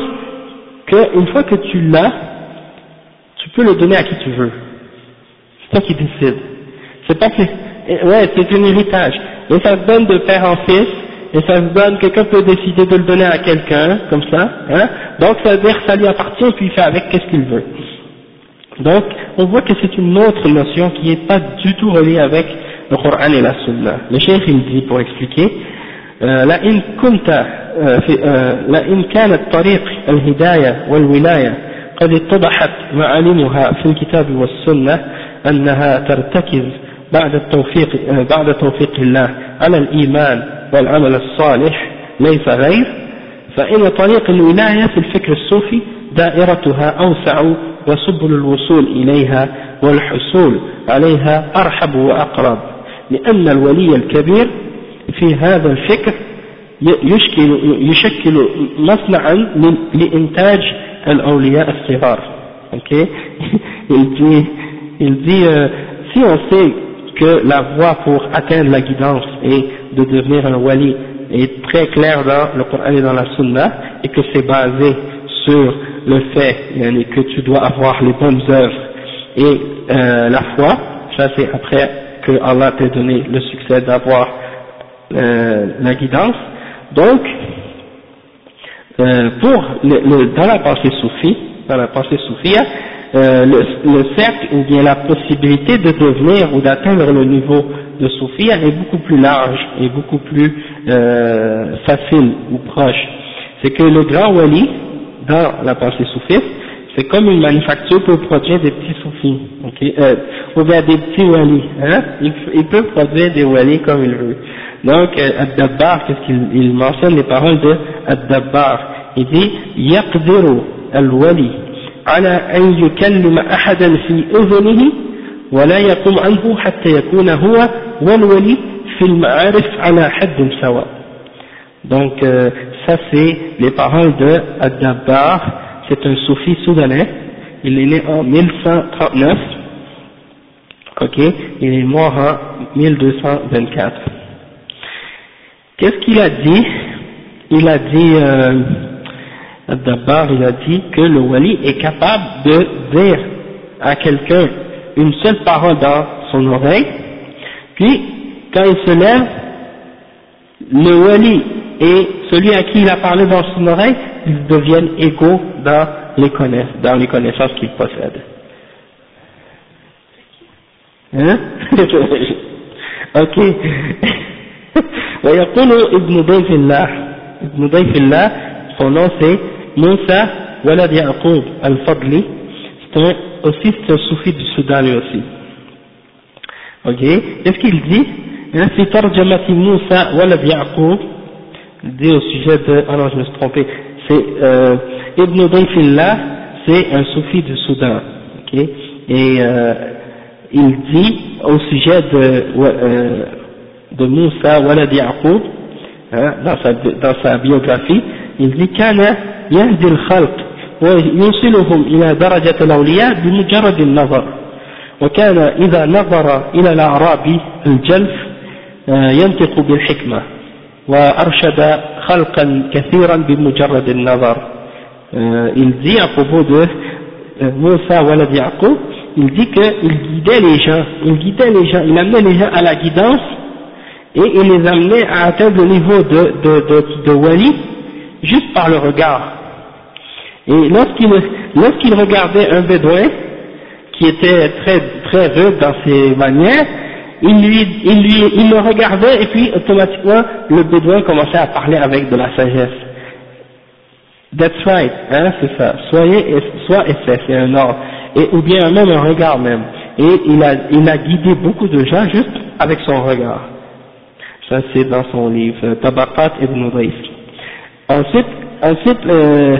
que une fois que tu l'as tu peux le donner à qui tu veux c'est toi qui décides c'est pas que ouais c'est un héritage et ça se donne de père en fils et ça se donne, quelqu'un peut décider de le donner à quelqu'un, comme ça, hein, donc ça veut dire que ça lui appartient puis il fait avec qu'est-ce qu'il veut. Donc, on voit que c'est une autre notion qui n'est pas du tout reliée avec le Coran et la Sunna. Le cheikh il dit pour expliquer, لئن كنت لئن كانت طريق الهداية والولاية قد اتضحت معالمها في الكتاب والسنة أنها ترتكز بعد التوفيق بعد توفيق الله على الإيمان والعمل الصالح ليس غير. فإن طريق الولاية في الفكر الصوفي دائرتها أوسع وسبل الوصول إليها والحصول عليها أرحب وأقرب لأن الولي الكبير في هذا الفكر يشكل, يشكل مصنعا لإنتاج الأولياء الصغار okay? il dit, il dit euh, si on sait que la voie pour atteindre la guidance et de devenir un wali est très claire dans le Coran et dans la Sunna et que c'est basé sur le fait que tu dois avoir les bonnes œuvres et euh, la foi, ça c'est après que Allah t'a donné le succès d'avoir euh, la guidance. Donc, euh, pour dans la pensée soufie, dans la pensée soufia, euh, le, le, cercle ou bien la possibilité de devenir ou d'atteindre le niveau de soufia est beaucoup plus large et beaucoup plus euh, facile ou proche. C'est que le grand wali, dans la pensée soufiste, c'est comme une manufacture pour produire des petits soufis, okay, euh, ou bien des petits walis, hein, il, peut produire des walis comme il veut. Donc, euh, Ad-Dabbar, qu'est-ce qu'il il mentionne les paroles de Ad-Dabbar, il dit, يقدر الولي على أن يكلم أحدا في أذنه ولا يقوم عنه حتى يكون هو والولي في المعارف على حد سواء. Donc, euh, ça c'est les paroles de Ad-Dabbar, c'est un soufi soudanais, il est né en 1139, ok, il est mort en 1224. Qu'est-ce qu'il a dit? Il a dit, euh, Ad-Dabbar, il a dit que le wali est capable de dire à quelqu'un une seule parole dans son oreille, puis quand il se lève, le wali et celui à qui il a parlé dans son oreille, ils deviennent égaux dans les, dans les connaissances qu'ils possèdent. Hein? Ok. ويقول ابن ضيف الله ابن ضيف الله son nom c'est Moussa Walad Yaqub al-Fadli c'est aussi c'est un soufi du Soudan lui aussi ok qu'est-ce qu'il dit hein, في ترجمة موسى ولد يعقوب dit au sujet de ah non je me suis trompé c'est euh, Ibn Dayfillah c'est un soufi du Soudan ok et euh, il dit au sujet de, euh, de Moussa Walad Yaqub dans, sa, dans sa biographie il dit كان يهدي الخلق ويوصلهم إلى درجة الأولياء بمجرد النظر وكان إذا نظر إلى الأعرابي الجلف آه، ينطق بالحكمة وأرشد خلقا كثيرا بمجرد النظر آه، il dit à propos de euh, Moussa Walad Yaqub il dit qu'il guidait les gens il guidait les gens il amenait les gens à la guidance et il les amenait à atteindre le niveau de, de, de, de wali juste par le regard. Et lorsqu'il lorsqu'il regardait un bédouin qui était très très rude dans ses manières, il lui il lui il le regardait et puis automatiquement le bédouin commençait à parler avec de la sagesse. That's right, hein, c'est ça. Soyez, soit et c'est un ordre. Et, ou bien même un regard même. Et il a, il a guidé beaucoup de gens juste avec son regard. Ça, c'est dans son livre euh, Tabaqat ibn Daif. Ensuite, ensuite euh,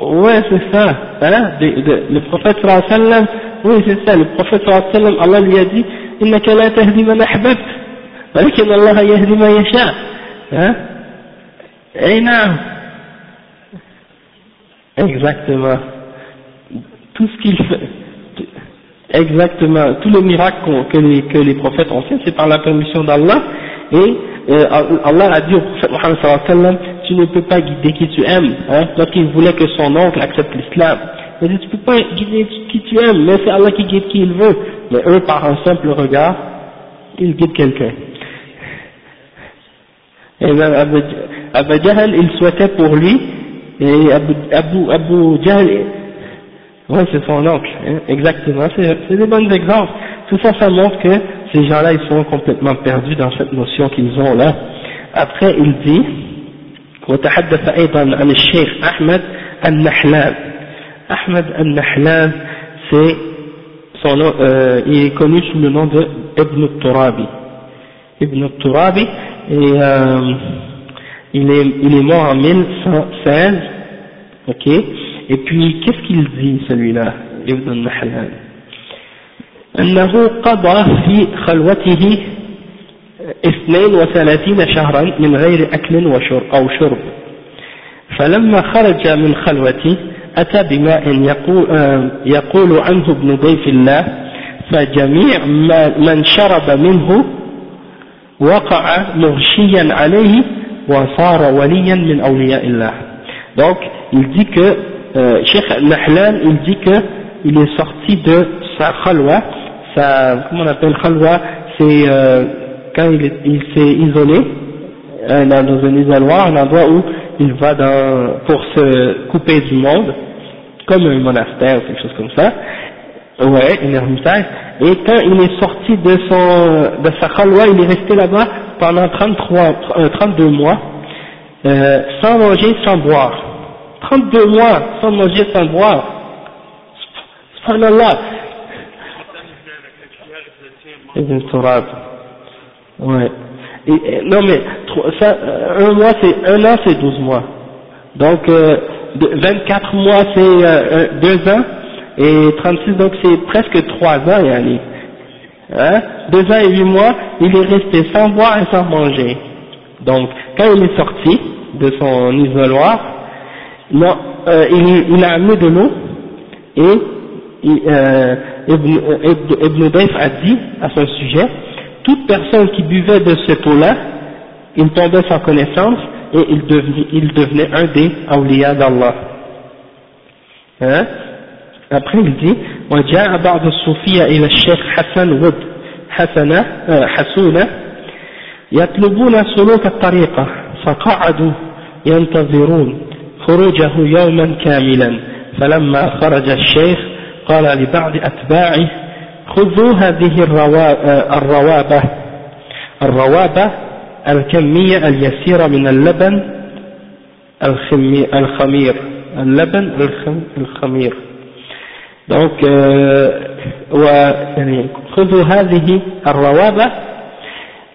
ouais, c'est ça. Voilà, le prophète sallam, oui, c'est ça. Le prophète sallam, Allah lui a dit Innaka la tahdi man ahbabt, walakin Allah yahdi ma yasha. Hein? Eh non Exactement. Tout ce qu'il fait exactement tous les miracles que les, prophètes ont fait c'est par la permission d'Allah et euh, Allah a dit au prophète Mohammed tu ne peux pas guider qui tu aimes, hein, donc il voulait que son oncle accepte l'islam. Il dit, tu ne peux pas guider qui tu aimes, mais c'est Allah qui guide qui il veut. Mais eux, par un simple regard, ils guident quelqu'un. Et même Abu, Abu il souhaitait pour lui, et Abu, Abu, Abu Jahl, oui c'est son oncle, hein, exactement, c'est des bons exemples. Tout ça, ça montre que ces gens-là, ils sont complètement perdus dans cette notion qu'ils ont là. Après, il dit, وتحدث أيضا عن الشيخ أحمد النحلان أحمد النحلان c'est son nom, euh, il est connu sous le nom de Ibn Turabi Ibn Turabi et euh, il, est, il est mort en 1116 ok et puis qu'est-ce qu'il dit celui-là Ibn Nahlan أنه قضى في خلوته اثنين وثلاثين شهرا من غير أكل وشرب أو شرب فلما خرج من خلوته أتى بماء يقول, يقول عنه ابن ضيف الله فجميع من شرب منه وقع مغشيا عليه وصار وليا من أولياء الله donc il dit que euh, Cheikh Nahlan il dit que il est sorti de sa khalwa comment on appelle khalwa, c'est euh, quand il, s'est isolé dans un isoloir, un endroit où il va dans, pour se couper du monde, comme un monastère ou quelque chose comme ça, ouais, une ermitage, et quand il est sorti de son, de sa khalwa, il est resté là-bas pendant 33, 32 euh, mois, euh, sans manger, sans boire. 32 mois sans manger, sans boire. Subhanallah, Ibn Turab. Ouais. Et, non mais ça, un mois c'est un an c'est 12 mois. Donc euh, 24 mois c'est euh, deux ans et 36 donc c'est presque trois ans yani. Hein? Deux ans et huit mois, il est resté sans boire et sans manger. Donc quand il est sorti de son isoloir, non, euh, il, il, a amené de l'eau et il, euh, Ibn, Ibn Daif a dit à son sujet, toute personne qui buvait de cette eau-là, il tombait sans connaissance et il devenait, il devenait un des awliya d'Allah. Hein? Après il dit, بعض الصوفية إلى الشيخ حسن ود حسنة حسونة يطلبون سلوك الطريقة فقعدوا ينتظرون خروجه يوما كاملا. فلما خرج الشيخ قال لبعض أتباعه خذوا هذه الروابة. الروابة الكمية اليسيرة من اللبن الخمير. اللبن الخمير. donc يعني خذوا هذه الروابة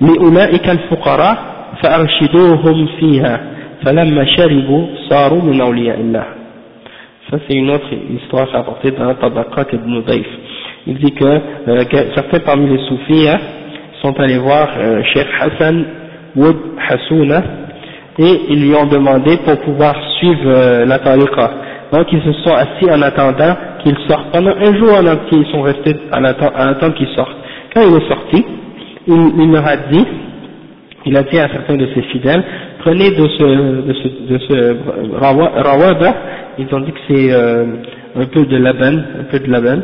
لأولئك الفقراء فأرشدوهم فيها. فلما شربوا صاروا من أولياء الله ça c'est une autre histoire rapportée dans Tabaqat ibn Daif il dit que, euh, que certains parmi les soufis hein, sont allés voir euh, Cheikh Hassan Wood Hassouna et ils lui ont demandé pour pouvoir suivre euh, la tariqa. Donc ils se sont assis en attendant qu'il sorte. Pendant un jour en entier, ils sont restés en attendant qu'il sorte. Quand il est sorti, il, il, leur a dit, il a dit à certains de ses fidèles, prenez de ce, de ce, de ce rawada, ils ont dit que c'est euh, un peu de laban, un peu de laban,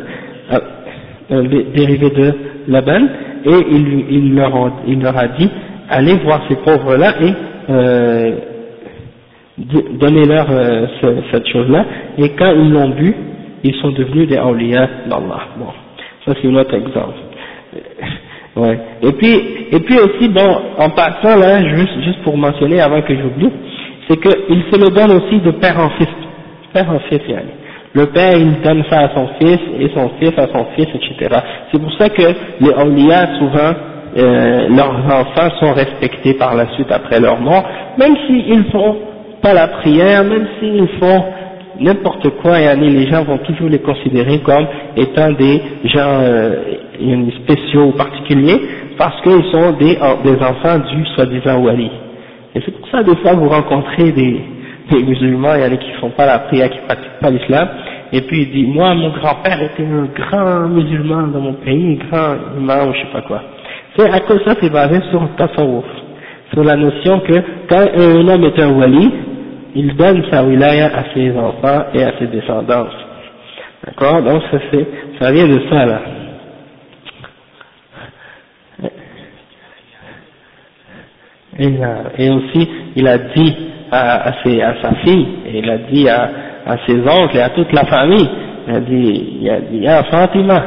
euh, dérivé de laban, et il, il, leur, il leur a dit, allez voir ces pauvres-là et euh, donnez-leur euh, cette chose-là, et quand ils l'ont bu, ils sont devenus des awliya d'Allah. Bon, ça c'est un autre exemple. Ouais. Et puis, et puis aussi, bon, en passant là, juste, juste pour mentionner avant que j'oublie, c'est qu'il se le donne aussi de père en fils, père en fils, yani. Le père, il donne ça à son fils, et son fils à son fils, etc. C'est pour ça que les awliya, souvent, euh, leurs enfants sont respectés par la suite après leur mort, même s'ils font pas la prière, même s'ils font n'importe quoi, et les gens vont toujours les considérer comme étant des gens euh, spéciaux ou particuliers, parce qu'ils sont des, des enfants du soi-disant wali. Et c'est pour ça, des fois, vous rencontrez des, des musulmans, il y en a qui font pas la prière, qui pratiquent pas l'islam, et puis il dit, moi, mon grand-père était un grand musulman dans mon pays, un grand imam, je sais pas quoi. C'est à cause de ça, c'est basé sur le sur la notion que quand un homme est un wali, il donne sa wilaya à ses enfants et à ses descendants. D'accord? Donc ça, ça vient de ça là. Et, et aussi, il a dit à, à, ses, à, sa fille, et il a dit à, à, ses oncles et à toute la famille, il a dit, il a dit, ah Fatima,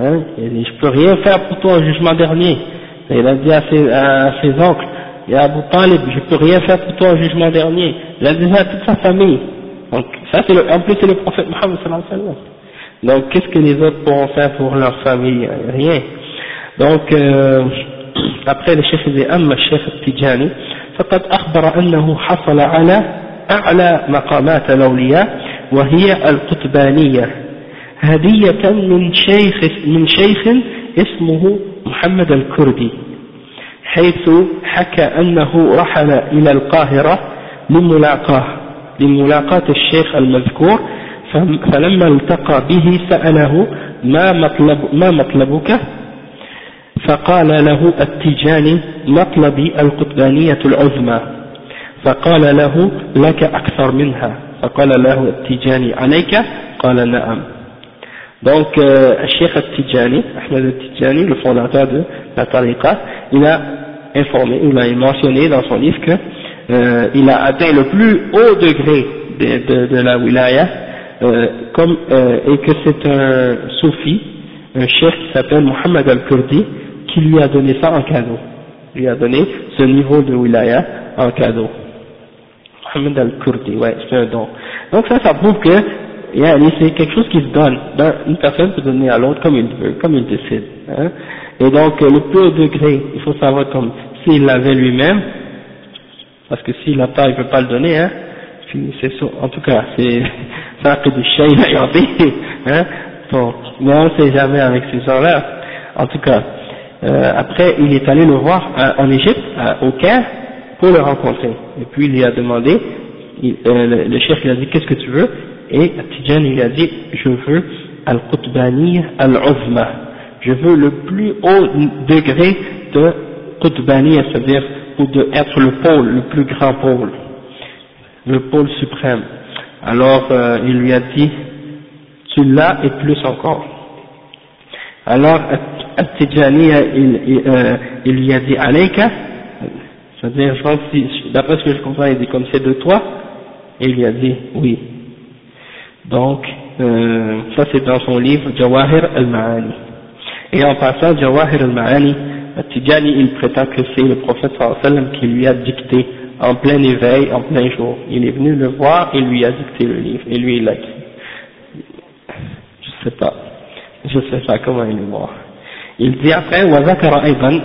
hein, il a dit, je peux rien faire pour toi au jugement dernier. Et il a dit à ses, à ses oncles, y a Abu Talib, je peux rien faire pour toi au jugement dernier. Il a dit à toute sa famille. Donc, ça c'est en plus c'est le prophète Mohammed. Donc, qu'est-ce que les autres pourront faire pour leur famille? Rien. Donc, euh, après le chef dit أما الشيخ التجاني فقد أخبر أنه حصل على أعلى مقامات الأولياء وهي القطبانية هدية من شيخ من شيخ اسمه محمد الكردي حيث حكى أنه رحل إلى القاهرة لملاقاة لملاقاة الشيخ المذكور فلما التقى به سأله ما, مطلب ما مطلبك؟ فقال له التجاني مطلبي القطبانية العظمى فقال له لك أكثر منها فقال له التجاني عليك قال نعم Donc, euh, Cheikh Al-Tijani, Ahmed Al-Tijani, le fondateur de la tariqa, il a informé, il a mentionné dans son livre qu'il euh, a atteint le plus haut degré de, de, de la wilaya, euh, comme, euh, et que c'est un soufi, un chef qui s'appelle Mohammed al-Kurdi, qui lui a donné ça en cadeau. Il lui a donné ce niveau de wilaya en cadeau. Mohammed al-Kurdi, ouais, c'est un don. Donc ça, ça prouve que c'est quelque chose qui se donne. Une personne peut donner à l'autre comme il veut, comme il décide. Hein. Et donc, le plus haut degré, il faut savoir comme s'il l'avait lui-même, parce que s'il n'a pas, il ne peut pas le donner, hein. en tout cas, c'est ça que du chien hein. Bon, mais on ne sait jamais avec ces gens-là. En tout cas, euh, après, il est allé le voir en Égypte, au Caire, pour le rencontrer. Et puis, il lui a demandé, euh, le, le chef lui a dit, qu'est-ce que tu veux? Et Tijan, il a dit, je veux al-Qutbani al-Uzma je veux le plus haut degré de Qutbani, c'est-à-dire ou de être le pôle, le plus grand pôle, le pôle suprême. Alors euh, il lui a dit, tu l'as et plus encore. Alors At-Tijani, il, euh, il, lui a dit, Alayka, C'est-à-dire, je pense, d'après ce que je comprends, il dit comme c'est de toi, il lui a dit oui. Donc, euh, ça c'est dans son livre Jawahir al-Ma'ani. Et en passant, Jawahir al-Ma'ani, Tijani, il prétend que c'est le prophète sallam qui lui a dicté en plein éveil, en plein jour. Il est venu le voir et lui a dicté le livre, et lui il l'a écrit. Je sais pas, je sais pas comment il est mort. Il dit après, وذكر أيضا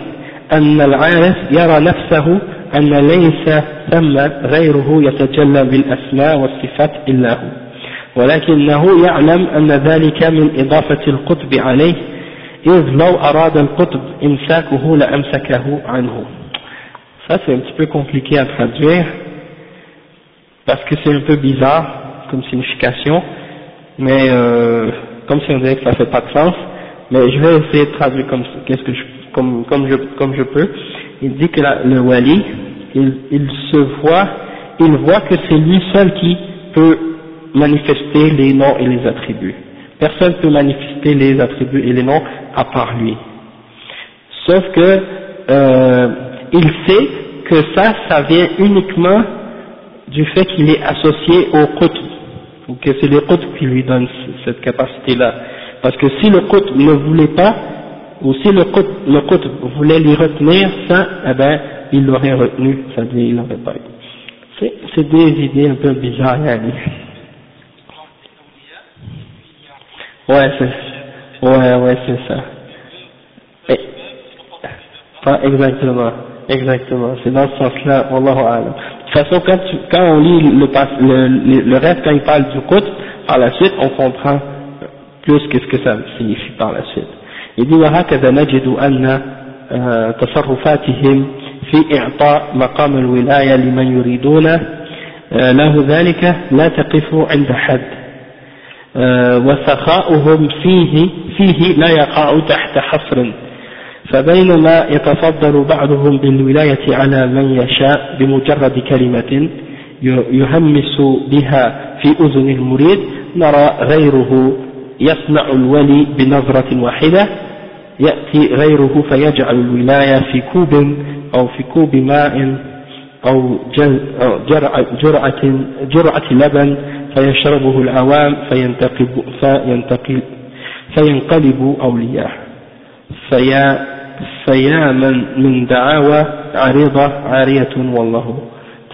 أن العارف يرى نفسه أن ليس ثم غيره يتجلى بالأسماء والصفات إلا هو ولكنه يعلم أن ذلك من إضافة القطب عليه إذ لو أراد القطب إمساكه لأمسكه عنه Ça c'est un petit peu compliqué à traduire parce que c'est un peu bizarre comme signification, mais euh, comme si on disait que ça fait pas de sens. Mais je vais essayer de traduire comme qu'est-ce que je comme comme je comme je peux. Il dit que le wali, il, il se voit, il voit que c'est lui seul qui peut manifester les noms et les attributs. Personne ne peut manifester les attributs et les noms à part lui. Sauf que euh, il sait que ça, ça vient uniquement du fait qu'il est associé au qutb, ou que c'est le qutb qui lui donne cette capacité-là. Parce que si le qutb ne voulait pas, ou si le qutb, le qutb voulait lui retenir ça, eh ben, il l'aurait retenu, ça veut dire il l'aurait pas eu. C'est des idées un peu bizarres, Yannick. Ouais, c'est, ouais, ouais, c'est ça. Pas exactement, exactement. C'est dans ce sens-là, Wallahu. De toute façon, quand, tu, quand on lit le, le, le, reste, quand il parle du qutb, par la suite, on comprend plus qu'est-ce que ça signifie par la suite. Il dit, وهكذا نجد أن تصرفاتهم في إعطاء مقام الولاية لمن يريدون له ذلك لا تقف عند حد وسخاؤهم فيه فيه لا يقع تحت حصر فبينما يتفضل بعضهم بالولاية على من يشاء بمجرد كلمة يهمس بها في أذن المريد نرى غيره يصنع الولي بنظرة واحدة يأتي غيره فيجعل الولاية في كوب أو في كوب ماء أو جرعة, جرعة, لبن فيشربه العوام فينتقب فينتقل فينقلب أولياء فيا فيا من من دعاوى عريضة عارية والله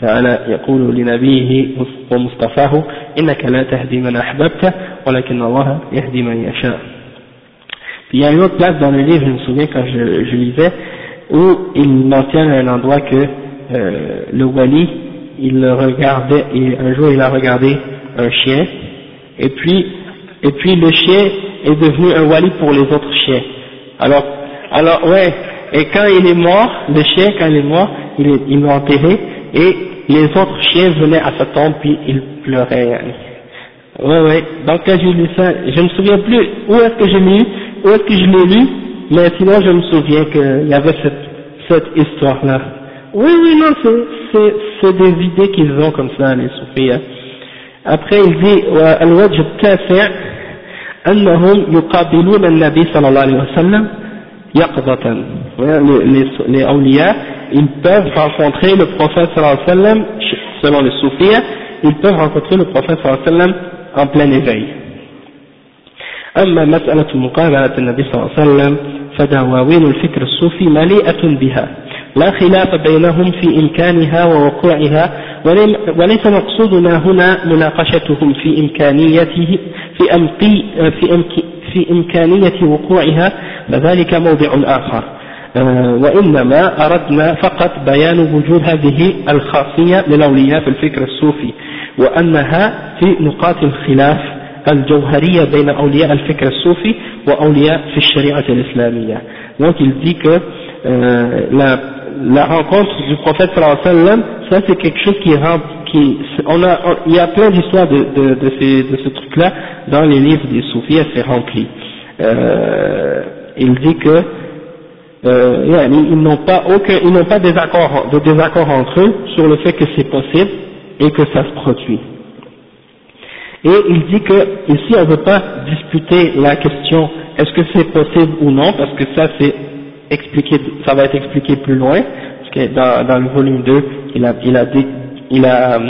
تعالى يقول لنبيه ومصطفاه إنك لا تهدي من أحببت ولكن الله يهدي من يشاء Puis il y a une autre place dans le livre, je me souviens quand je, je lisais, où il mentionne un endroit que euh, le wali, il regardait, et un jour il a regardé un chien, et puis, et puis le chien est devenu un wali pour les autres chiens. Alors, alors ouais, et quand il est mort, le chien quand il est mort, il, il l'a enterré, et les autres chiens venaient à sa tombe puis ils pleuraient. Ouais, ouais. Donc quand j'ai lu ça, je me souviens plus où est-ce que j'ai lu, où est-ce que je l'ai lu, mais sinon je me souviens qu'il y avait cette, cette histoire-là. Oui, oui, non, c'est des idées qu'ils ont comme ça, les soufis. Hein. Après, il dit, الوجه التاسع أنهم يقابلون النبي صلى الله عليه وسلم يقظة. Les, awliya, ils peuvent rencontrer le prophète sallallahu alayhi wa sallam, selon les soufis, ils peuvent rencontrer le prophète sallallahu alayhi wa sallam en plein éveil. أما مسألة مقابلة النبي صلى الله عليه وسلم فدواوين الفكر الصوفي مليئة بها لا خلاف بينهم في إمكانها ووقوعها وليس مقصودنا هنا مناقشتهم في إمكانيته في, أمقي في, أمكي في إمكانية وقوعها فذلك موضع آخر. آه، وإنما أردنا فقط بيان وجود هذه الخاصية للأولياء في الفكر الصوفي وأنها في نقاط الخلاف الجوهرية بين أولياء الفكر الصوفي وأولياء في الشريعة الإسلامية. Donc il dit que euh, la la rencontre du prophète ça c'est quelque chose qui rend, qui, on a, il y a plein d'histoires de, de, de, de ce truc-là dans les livres des soufis, c'est rempli. Euh, il dit que euh, ils n'ont pas aucun, ils n'ont pas désaccord, de désaccord entre eux sur le fait que c'est possible et que ça se produit. Et il dit que ici on ne veut pas disputer la question est-ce que c'est possible ou non, parce que ça c'est expliqué, ça va être expliqué plus loin, parce Ok, dans, dans le volume 2, il a, il a, il a euh,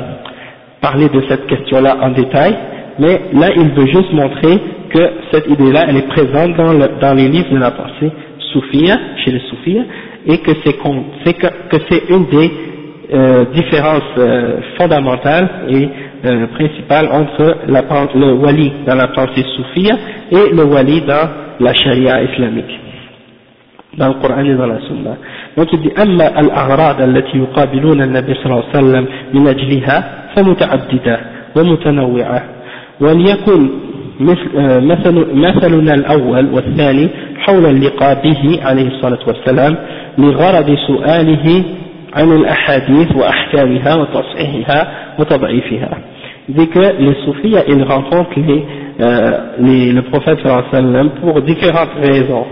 parlé de cette question-là en détail, mais là il veut juste montrer que cette idée-là, elle est présente dans, le, dans les livres de la pensée soufia, chez les soufis, et que c'est que, que c'est une des euh, différences euh, fondamentales et euh, principales entre la, le wali dans la pensée soufia et le wali dans la charia islamique dans le Coran et dans أما الأغراض التي يقابلون النبي صلى الله عليه وسلم من أجلها فمتعددة ومتنوعة وليكن مثل مثلنا الأول والثاني حول اللقاء به عليه الصلاة والسلام لغرض سؤاله عن الأحاديث وأحكامها وتصحيحها وتضعيفها. Dit que les soufis, ils rencontrent les, euh, les, le pour différentes raisons.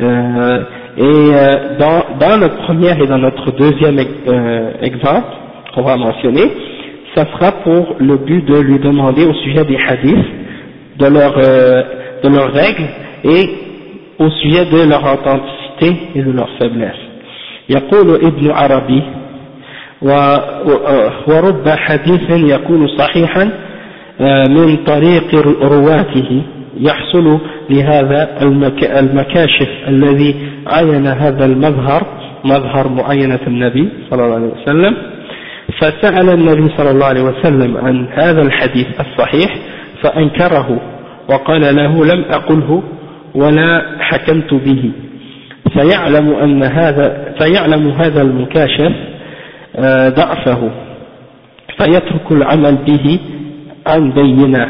Euh, et euh, dans, dans notre premier et dans notre deuxième euh, exemple qu'on va mentionner, ça sera pour le but de lui demander au sujet des hadiths, de, leur, euh, de leurs règles et au sujet de leur authenticité et de leur faiblesse. يقول ابن عربي ورب حديث يكون صحيحا من طريق رواته يحصل لهذا المكاشف الذي عين هذا المظهر مظهر معينة النبي صلى الله عليه وسلم فسأل النبي صلى الله عليه وسلم عن هذا الحديث الصحيح فأنكره وقال له لم أقله ولا حكمت به. فيعلم أن هذا فيعلم هذا المكاشف آه، ضعفه. فيترك العمل به عن بينة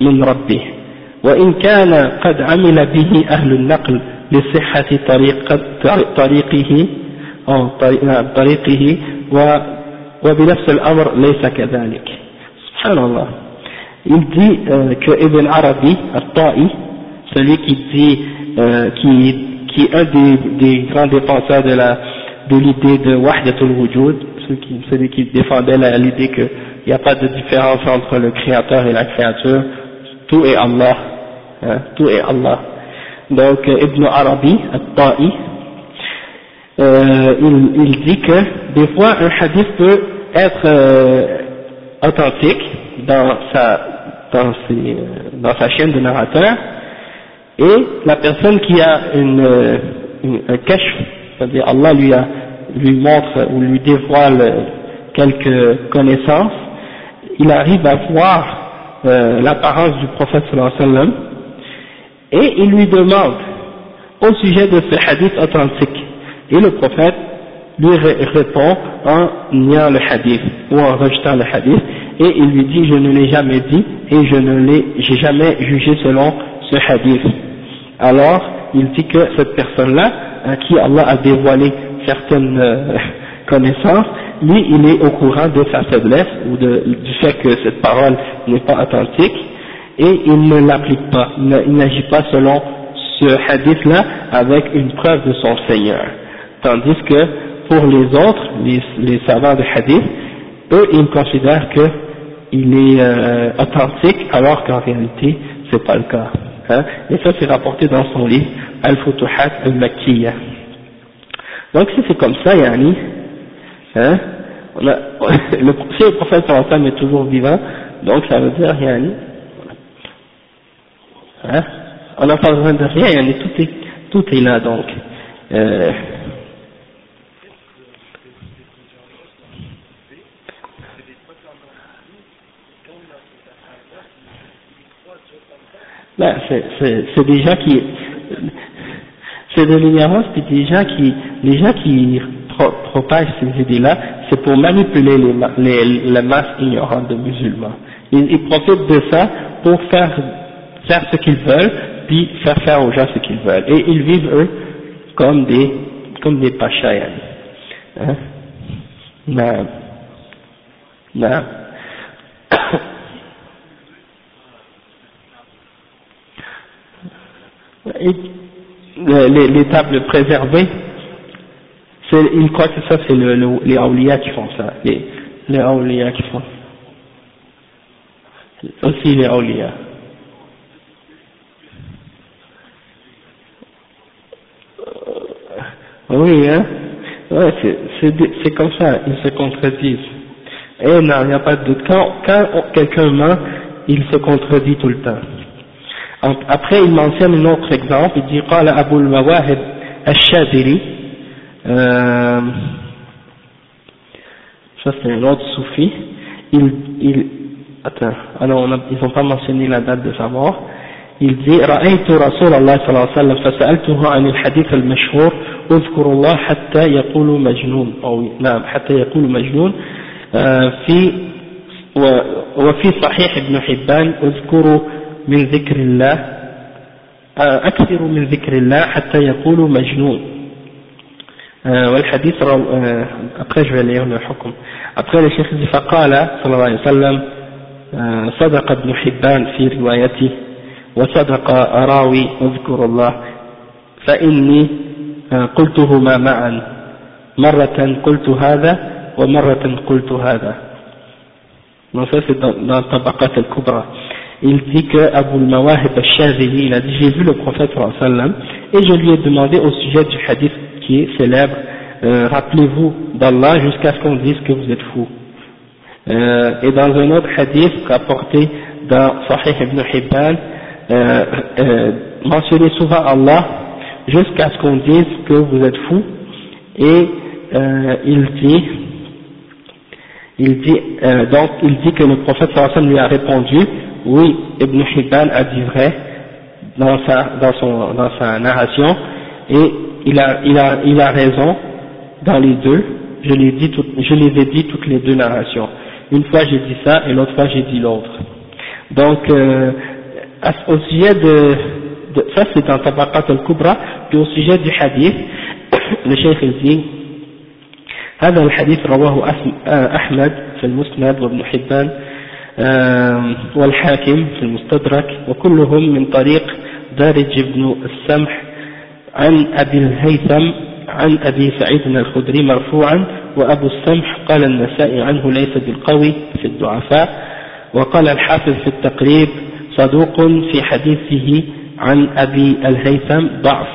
من ربه. وإن كان قد عمل به أهل النقل لصحة طريق طريقه أو طريقه وبنفس الأمر ليس كذلك سبحان الله il dit euh, que Ibn Arabi, al-Ta'i, celui qui dit, euh, qui, qui est un des, des grands défenseurs de la de l'idée de Wahdatul Wujud, celui qui défendait l'idée qu'il n'y a pas de différence entre le créateur et la créature, tout est Allah, hein, tout est Allah. Donc Ibn Arabi, al-Ta'i, euh, il, dit que des fois un hadith peut être euh, authentique dans sa, dans, ses, dans sa chaîne de narrateur et la personne qui a une, un cache, c'est-à-dire Allah lui, a, lui montre ou lui dévoile quelques connaissances, il arrive à voir euh, l'apparence du prophète sallallahu alayhi wa sallam et il lui demande au sujet de ce hadith authentique. Et le prophète lui répond en niant le hadith ou en rejetant le hadith. Et il lui dit je ne l'ai jamais dit et je ne l'ai jamais jugé selon ce hadith. Alors il dit que cette personne-là à qui Allah a dévoilé certaines euh, connaissances lui il est au courant de sa faiblesse ou de, du fait que cette parole n'est pas authentique et il ne l'applique pas, il n'agit pas selon ce hadith-là avec une preuve de son Seigneur. Tandis que pour les autres, les, savants de hadith, eux ils considèrent qu'il est euh, authentique alors qu'en réalité c'est pas le cas. Hein? Et ça c'est rapporté dans son livre Al-Futuhat al-Makkiyah. Donc si c'est comme ça, Yani, hein, on le, si le prophète est toujours vivant, donc ça veut dire Yani, hein, on n'a pas besoin de rien, Yani, tout est, tout est là donc. Euh, Ben, c'est gens qui, c'est de l'ignorance, puis des gens qui, les gens qui pro, propagent ces idées-là, c'est pour manipuler les, les, la masse ignorante de musulmans. Ils, profitent de ça pour faire, faire ce qu'ils veulent, puis faire faire aux gens ce qu'ils veulent. Et ils vivent, eux, comme des, comme des pachas, hein. Non. Non. les, les tables préservées, ils croient que ça c'est le, le, les awliya qui font ça, les, les qui font. Aussi les awliya. Oui, hein. Ouais, c'est comme ça, ils se contredisent. Et non, il n'y a pas de doute. Quand, quand quelqu'un ment, il se contredit tout le temps. Après, il mentionne un autre exemple, il dit, قال أبو المواهب الشاذلي, euh, ça c'est un autre soufi, il, il, attends, alors on a, ils n'ont pas mentionné la date de sa mort, il dit رأيت رسول الله صلى الله عليه وسلم فسألته عن الحديث المشهور اذكر الله حتى يقول مجنون. أو نعم حتى يقول مجنون. في وفي صحيح ابن حبان اذكروا من ذكر الله. أكثر من ذكر الله حتى يقول مجنون. والحديث après je vais lire le حكم فقال صلى الله عليه وسلم صدق ابن حبان في روايته. وصدق راوي اذكر الله فإني قلتهما معا مرة قلت هذا ومرة قلت هذا donc ça c'est il dit que Abu al-Mawahib al-Shazili il a dit j'ai vu le prophète sallam et je lui ai demandé au sujet du hadith qui est célèbre euh, rappelez-vous d'Allah jusqu'à ce qu'on dise que vous êtes fou euh, et dans un autre hadith rapporté dans Sahih ibn Hibban euh, euh, mentionnez souvent Allah jusqu'à ce qu'on dise que vous êtes fou et euh, il dit il dit euh, donc il dit que le prophète sallam lui a répondu oui Ibn Hibban a dit vrai dans sa dans son dans sa narration et il a il a il a raison dans les deux. Je les dit je les ai dit toutes les deux narrations. Une fois j'ai dit ça et l'autre fois j'ai dit l'autre. Donc euh, au sujet de, de ça c'est dans Tabaqat al-Kubra puis au sujet du hadith le cheikh il dit هذا الحديث رواه أحمد في المسند وابن حبان والحاكم في المستدرك وكلهم من طريق دارج بن السمح عن أبي الهيثم عن أبي سعيد الخدري مرفوعا وأبو السمح قال النسائي عنه ليس بالقوي في الضعفاء وقال الحافظ في التقريب صدوق في حديثه عن أبي الهيثم ضعف.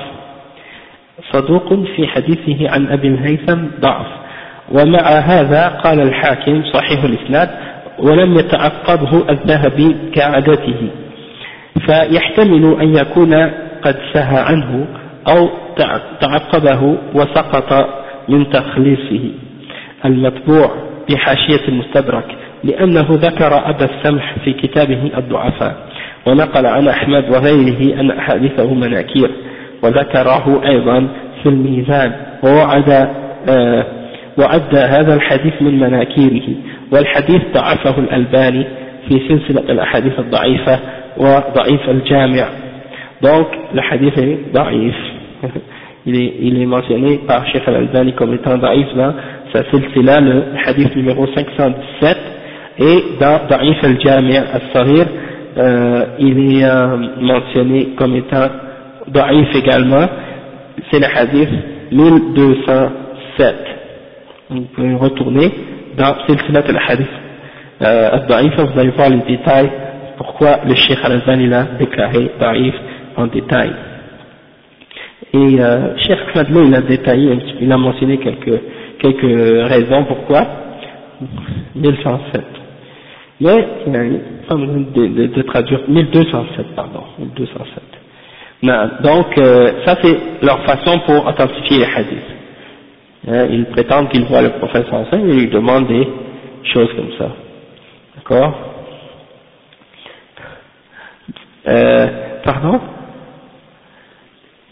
صدوق في حديثه عن أبي الهيثم ضعف. ومع هذا قال الحاكم صحيح الإسناد ولم يتعقبه الذهبي كعادته. فيحتمل أن يكون قد سهى عنه أو تعقبه وسقط من تخليصه المتبوع بحاشية المستدرك لأنه ذكر أبا السمح في كتابه الضعفاء ونقل عن أحمد وغيره أن أحاديثه مناكير وذكره أيضا في الميزان ووعد آه وعد هذا الحديث من مناكيره والحديث ضعفه الألباني في سلسلة الأحاديث الضعيفة وضعيف الجامع. Donc le hadith est ضعيف. Il est, il est mentionné par Sheikh Al-Albani comme étant ضعيف dans sa silsila le hadith numéro 517 Et dans Da'if al-Jami' al-Sahir, euh, il est euh, mentionné comme étant Da'if également, c'est le hadith 1207. Vous pouvez retourner dans Silsilat al-Hadith euh, al-Da'if, vous allez voir les détails, pourquoi le Cheikh al-Albani a déclaré Da'if en détail. Et euh, Cheikh Ahmed il a détaillé, il a mentionné quelques, quelques raisons pourquoi 1107. Mais de, de, de, traduire 1207, pardon, 1207. Non, donc euh, ça c'est leur façon pour authentifier les hadiths. Hein, ils prétendent qu'ils voient le prophète et ils demandent des choses comme ça. D'accord? Euh, Pardon?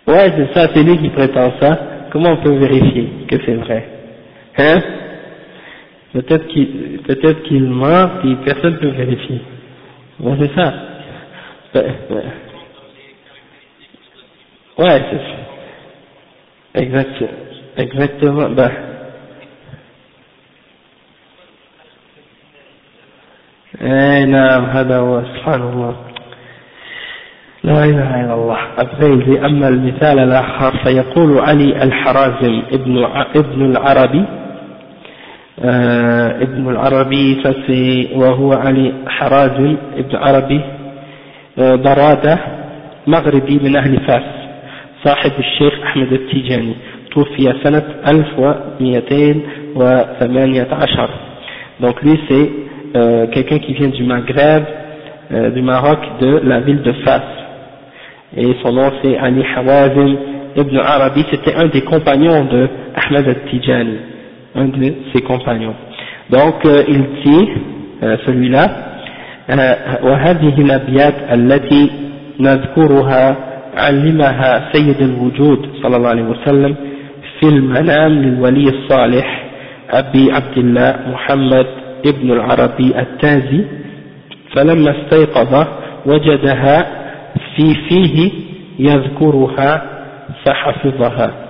Ouais, c'est ça, c'est lui qui prétend ça. Comment on peut vérifier que c'est vrai? Hein? Peut-être qu'il peut-être qu'il ment et personne ne peut vérifier. Ouais, c'est ça. Ouais, c'est ça. Exactement. Exactement. Ben. اي نعم هذا هو سبحان الله لا اله الا الله ابغي اما المثال الآخر فيقول علي الحرازم ابن ابن العربي آه ابن العربي فسي وهو علي حرازم ابن عربي آه برادة مغربي من أهل فاس صاحب الشيخ أحمد التيجاني توفي سنة 1218 donc lui c'est euh, quelqu'un qui vient du Maghreb euh, du Maroc de la ville de Fas et son nom c'est Ali Hawazim ibn Arabi c'était un des compagnons de Ahmed al-Tijani Un de ses compagnons. Donc euh, il dit euh, celui-là وهذه الأبيات التي نذكرها علمها سيد الوجود صلى الله عليه وسلم في المنام للولي الصالح أبي عبد الله محمد ابن العربي التازي فلما استيقظ وجدها في فيه يذكرها فحفظها.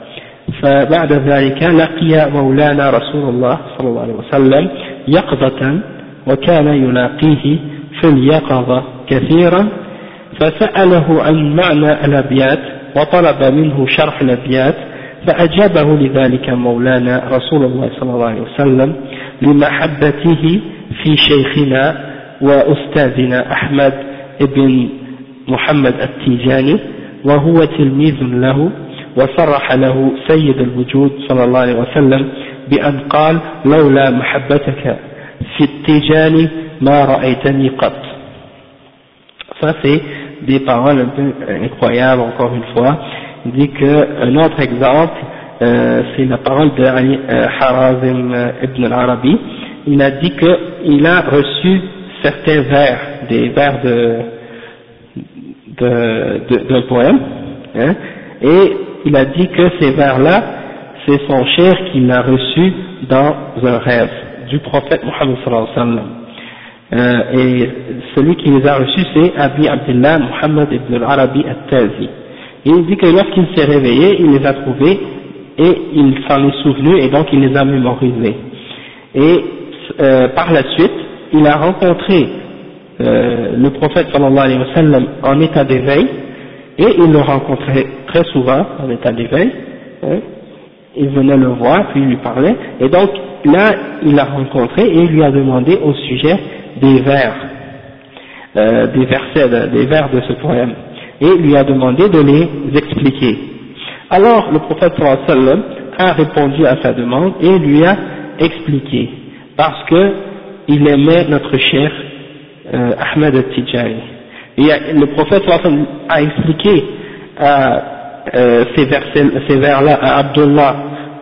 فبعد ذلك لقي مولانا رسول الله صلى الله عليه وسلم يقظة وكان يلاقيه في اليقظة كثيرا فسأله عن معنى الأبيات وطلب منه شرح الأبيات فأجابه لذلك مولانا رسول الله صلى الله عليه وسلم لمحبته في شيخنا وأستاذنا أحمد بن محمد التيجاني وهو تلميذ له وصرح له سيد الوجود صلى الله عليه وسلم بأن قال لولا محبتك في التيجاني ما رأيتني قط ça c'est des paroles un peu incroyables encore une fois il dit qu'un autre exemple euh, c'est la parole de euh, Harazim euh, ibn al-Arabi il a dit qu'il a reçu certains vers des vers de d'un poème hein, et il a dit que ces vers là c'est son cher qui l'a reçu dans un rêve du prophète Mohammed sallallahu alayhi wa sallam euh, et celui qui les a reçus c'est Abi Abdullah Muhammad ibn al-Arabi al-Tazi. Il dit que lorsqu'il s'est réveillé, il les a trouvés et il s'en est souvenu et donc il les a mémorisés. Et euh, par la suite, il a rencontré euh, le prophète sallallahu alayhi wa sallam en état d'éveil et il le rencontrait très souvent en état d'éveil. Hein. il venait le voir, puis il lui parlait. Et donc là, il l'a rencontré et il lui a demandé au sujet des vers, euh, des versets, des vers de ce poème, et lui a demandé de les expliquer. Alors le prophète sallam a répondu à sa demande et lui a expliqué, parce que il aimait notre cher euh, Ahmed al-Tijani. Le prophète a expliqué euh, ces, versets, ces vers-là à Abdullah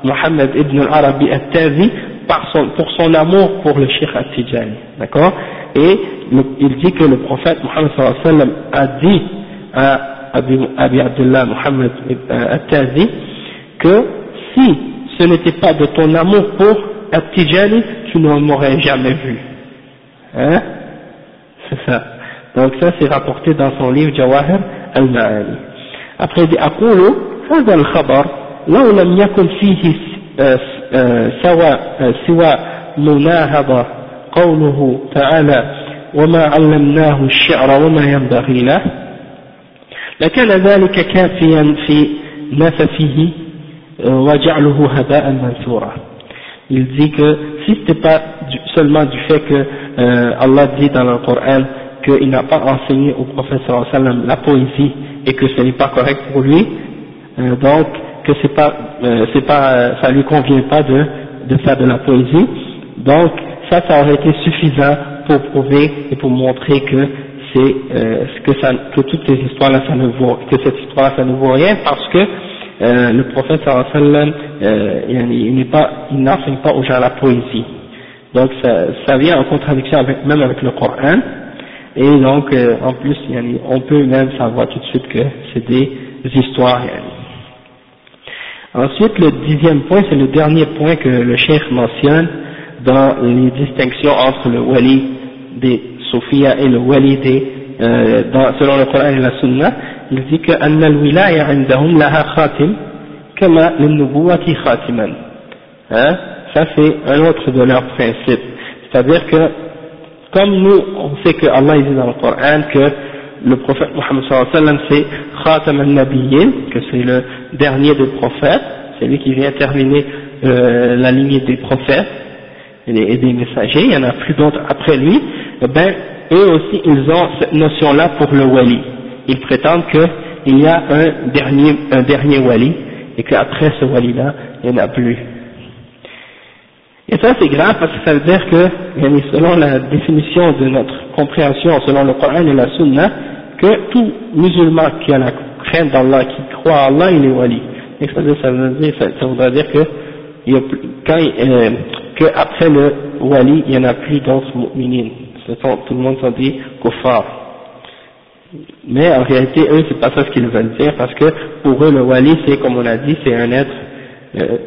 Muhammad ibn al-Arabi al-Tazi pour son amour pour le Cheikh At-Tijani, d'accord? Et il dit que le prophète Muhammad sallam a dit à Abi, Abdullah Muhammad At-Tazi que si ce n'était pas de ton amour pour At-Tijani, tu ne m'aurais jamais vu. Hein? C'est ça. Donc ça c'est rapporté dans son livre Jawahir al-Ma'ani. Après il dit أقول هذا الخبر لو لم يكن فيه سوى سوى مناهضة قوله تعالى وما علمناه الشعر وما ينبغي له لكان ذلك كافيا في نففه وجعله هباء منثورا il dit que si ce n'était pas seulement du fait que euh, Allah dit dans le Coran qu'il n'a pas enseigné au wa sallam la poésie et que ce n'est pas correct pour lui, euh, donc que c'est pas, euh, c'est pas, ça lui convient pas de, de faire de la poésie. Donc ça, ça aurait été suffisant pour prouver et pour montrer que c'est euh, que, ça, que toutes ces histoires-là, ça ne vaut, que cette histoire-là, ça ne vaut rien parce que euh, le wa sallam, euh, il n'est n'enseigne pas aux gens la poésie. Donc ça, vient en contradiction même avec le Coran. Et donc, euh, en plus, on peut même savoir tout de suite que c'est des histoires. Ensuite, le dixième point, c'est le dernier point que le cheikh mentionne dans les distinctions entre le wali des Sophia et le wali des, euh, dans, selon le Coran et la Sunna. Il dit que أن الولاية عندهم لها خاتم كما للنبوة خاتما. Hein? Ça c'est un autre de leurs principes. C'est-à-dire que comme nous, on sait que Allah dit dans le Coran que le prophète Mohammed sallam c'est Khatam al-Nabiyyin, que c'est le dernier des prophètes, c'est lui qui vient terminer euh, la lignée des prophètes et des, et messagers, il y en a plus d'autres après lui, eh ben eux aussi ils ont cette notion-là pour le wali. Ils prétendent qu'il y a un dernier, un dernier wali et qu'après ce wali-là, il n'y en a plus. Et ça c'est grave parce que ça veut dire que, selon la définition de notre compréhension, selon le Coran et la Sunna, que tout musulman qui a la crainte d'Allah, qui croit à Allah, il est wali. Et ça, veut dire, ça, voudrait dire que, il quand, euh, que le wali, il n'y en a plus d'autres mu'minin. Tout le monde s'en dit kuffar. Mais en réalité, eux, c'est pas ça ce qu'ils veulent dire, parce que pour eux, le wali, c'est, comme on a dit, c'est un être, euh,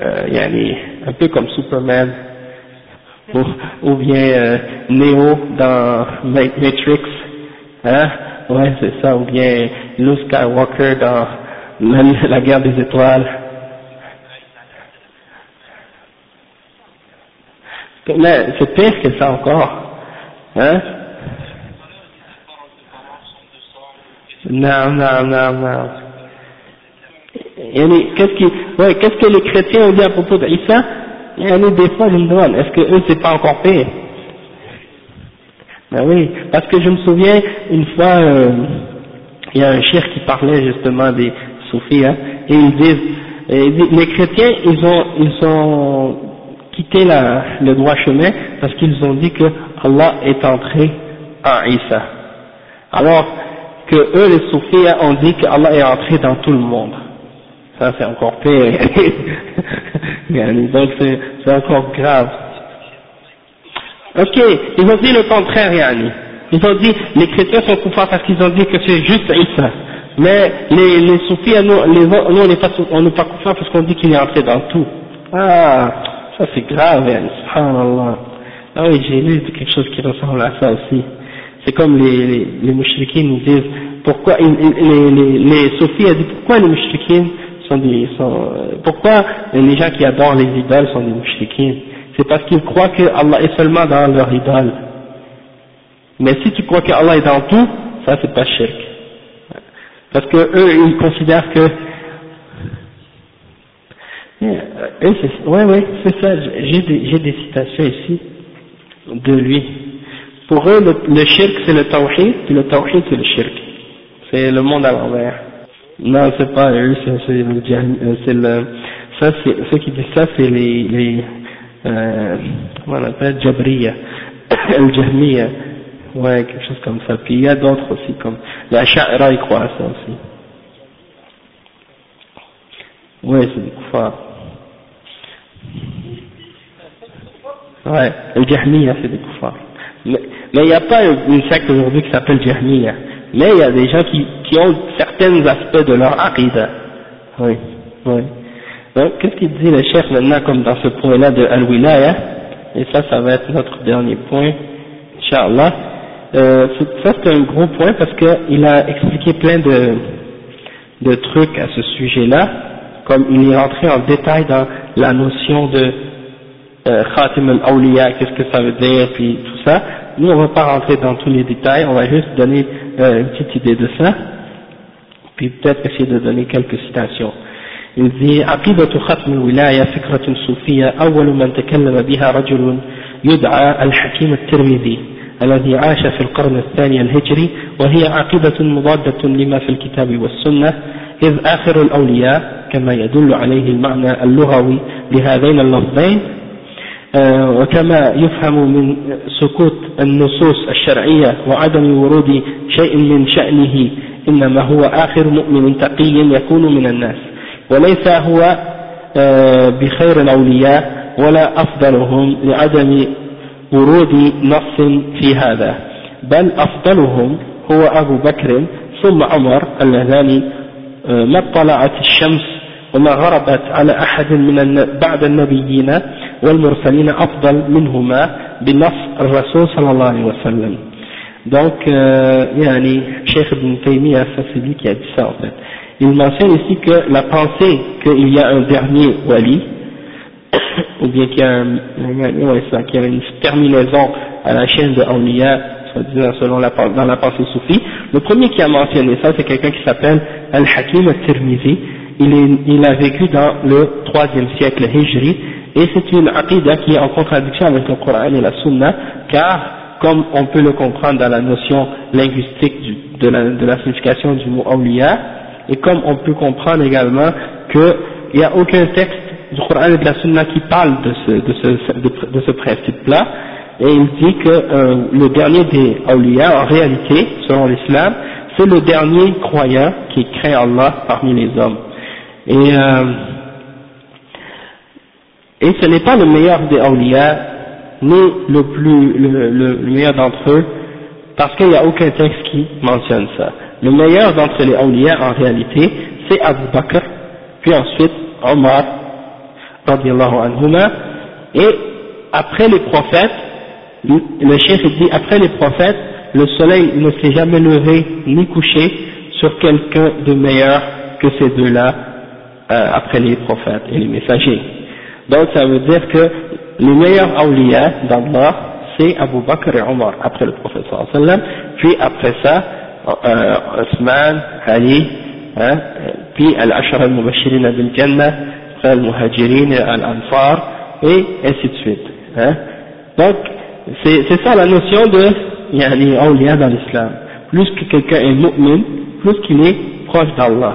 euh, un peu comme Superman, ou, ou bien euh, Neo dans Matrix, hein, ouais, c'est ça, ou bien Luke Skywalker dans la, la guerre des étoiles. Mais c'est pire que ça encore. Hein? Non, non, non, non. Qu'est-ce que les chrétiens ont dit à propos d'Issa des fois je me demande, est-ce que eux c'est pas encore pire Ben oui, parce que je me souviens une fois, euh, il y a un cher qui parlait justement des soufis, hein, et ils disent, les chrétiens ils ont, ils ont quitté le droit chemin parce qu'ils ont dit que Allah est entré en Isa. Alors que eux les soufis ont dit que Allah est entré dans tout le monde. Ça c'est encore pire. Donc c'est encore grave. Ok, ils ont dit le contraire, Yani. Ils ont dit, les chrétiens sont coupables parce qu'ils ont dit que c'est juste Isa. Mais les, les soufis, nous, les, on n'est pas, on pas coupables parce qu'on dit qu'il est entré dans tout. Ah, ça c'est grave, yani, subhanallah. Ah oui, j'ai lu quelque chose qui ressemble à ça aussi. C'est comme les, les, les nous disent, pourquoi, les, les, les soufis, disent, pourquoi les mouchriquins sont des, sont, pourquoi les gens qui adorent les idoles sont des mouchriquins C'est parce qu'ils croient que Allah est seulement dans leur idole. Mais si tu crois que Allah est dans tout, ça c'est pas shirk. Parce que eux, ils considèrent que oui, oui, c'est ça, j'ai des, j'ai des citations ici de lui. Pour eux, le, le shirk c'est le tawhid, puis le tawhid c'est le shirk. C'est le monde à l'envers. Non, c'est pas eux, c'est le, euh, le, ça ceux qui disent ça c'est les, comment on appelle, Jabriya, le Jahmiya, ouais, quelque chose comme ça. Puis il y a d'autres aussi, comme, la Sha'ira, ils croient à ça aussi. Ouais, c'est des koufars. Ouais, le Jahmiya, c'est des koufars. Mais il n'y a pas une secte aujourd'hui qui s'appelle Jahmiya mais il y a des gens qui, qui ont certains aspects de leur aqidah. Oui, oui. Donc, qu'est-ce qu'il dit le chef maintenant, comme dans ce point-là de Al-Wilaya, et ça, ça va être notre dernier point, Inch'Allah. Euh, ça, c'est un gros point parce qu'il a expliqué plein de, de trucs à ce sujet-là, comme il est rentré en détail dans la notion de euh, Khatim al-Awliya, qu'est-ce que ça veut dire, puis tout ça. Nous, on ne va pas rentrer dans tous les détails, on va juste donner euh, une petite idée de ça, puis peut-être essayer de donner quelques citations. Il dit عقيدة ختم الولاية فكرة صوفية أول من تكلم بها رجل يدعى الحكيم الترمذي الذي عاش في القرن الثاني الهجري وهي عقيدة مضادة لما في الكتاب والسنة إذ آخر الأولياء كما يدل عليه المعنى اللغوي لهذين اللفظين وكما يفهم من سكوت النصوص الشرعية وعدم ورود شيء من شأنه إنما هو آخر مؤمن تقي يكون من الناس وليس هو آه، بخير الأولياء ولا أفضلهم لعدم ورود نص في هذا بل أفضلهم هو أبو بكر ثم عمر اللذان آه، ما اطلعت الشمس وما غربت على أحد من بعد النبيين والمرسلين أفضل منهما بنص الرسول صلى الله عليه وسلم donc euh, yani, Cheikh Ibn Taymiyyah ça c'est lui qui a dit ça en fait il mentionne ici que la pensée qu'il y a un dernier wali ou bien qu'il y a, un, ouais, ça, qu'il y a une terminaison à la chaîne de Awliya selon la, dans la pensée soufie le premier qui a mentionné ça c'est quelqu'un qui s'appelle Al-Hakim al-Tirmizi il, il a vécu dans le troisième siècle Hijri et c'est une aqidah qui est en contradiction avec le Coran et la Sunna, car, comme on peut le comprendre dans la notion linguistique de, la, signification du mot awliya, et comme on peut comprendre également qu'il n'y a aucun texte du Coran et de la Sunna qui parle de ce, principe-là, et il dit que euh, le dernier des awliya, en réalité, selon l'islam, c'est le dernier croyant qui craint Allah parmi les hommes. Et, euh, et ce n'est pas le meilleur des awliya, ni le plus le, le, meilleur d'entre eux, parce qu'il n'y a aucun texte qui mentionne ça. Le meilleur d'entre les awliya, en réalité, c'est Abu Bakr, puis ensuite Omar, anhuma, et après les prophètes, le chef dit, après les prophètes, le soleil ne s'est jamais levé ni couché sur quelqu'un de meilleur que ces deux-là, euh, après les prophètes et les messagers. Donc ça veut dire que les meilleurs awliya d'Allah, c'est Abu Bakr et Omar, après le prophète sallallahu puis après ça, euh, Osman, Ali, hein, puis Al-Ashar al-Mubashirin bil-Jannah, al-Muhajirin, al-Ansar, et ainsi de suite. Hein. Donc, c'est ça la notion de yani, awliya dans l'islam. Plus que quelqu'un est mu'min, plus qu'il est proche d'Allah.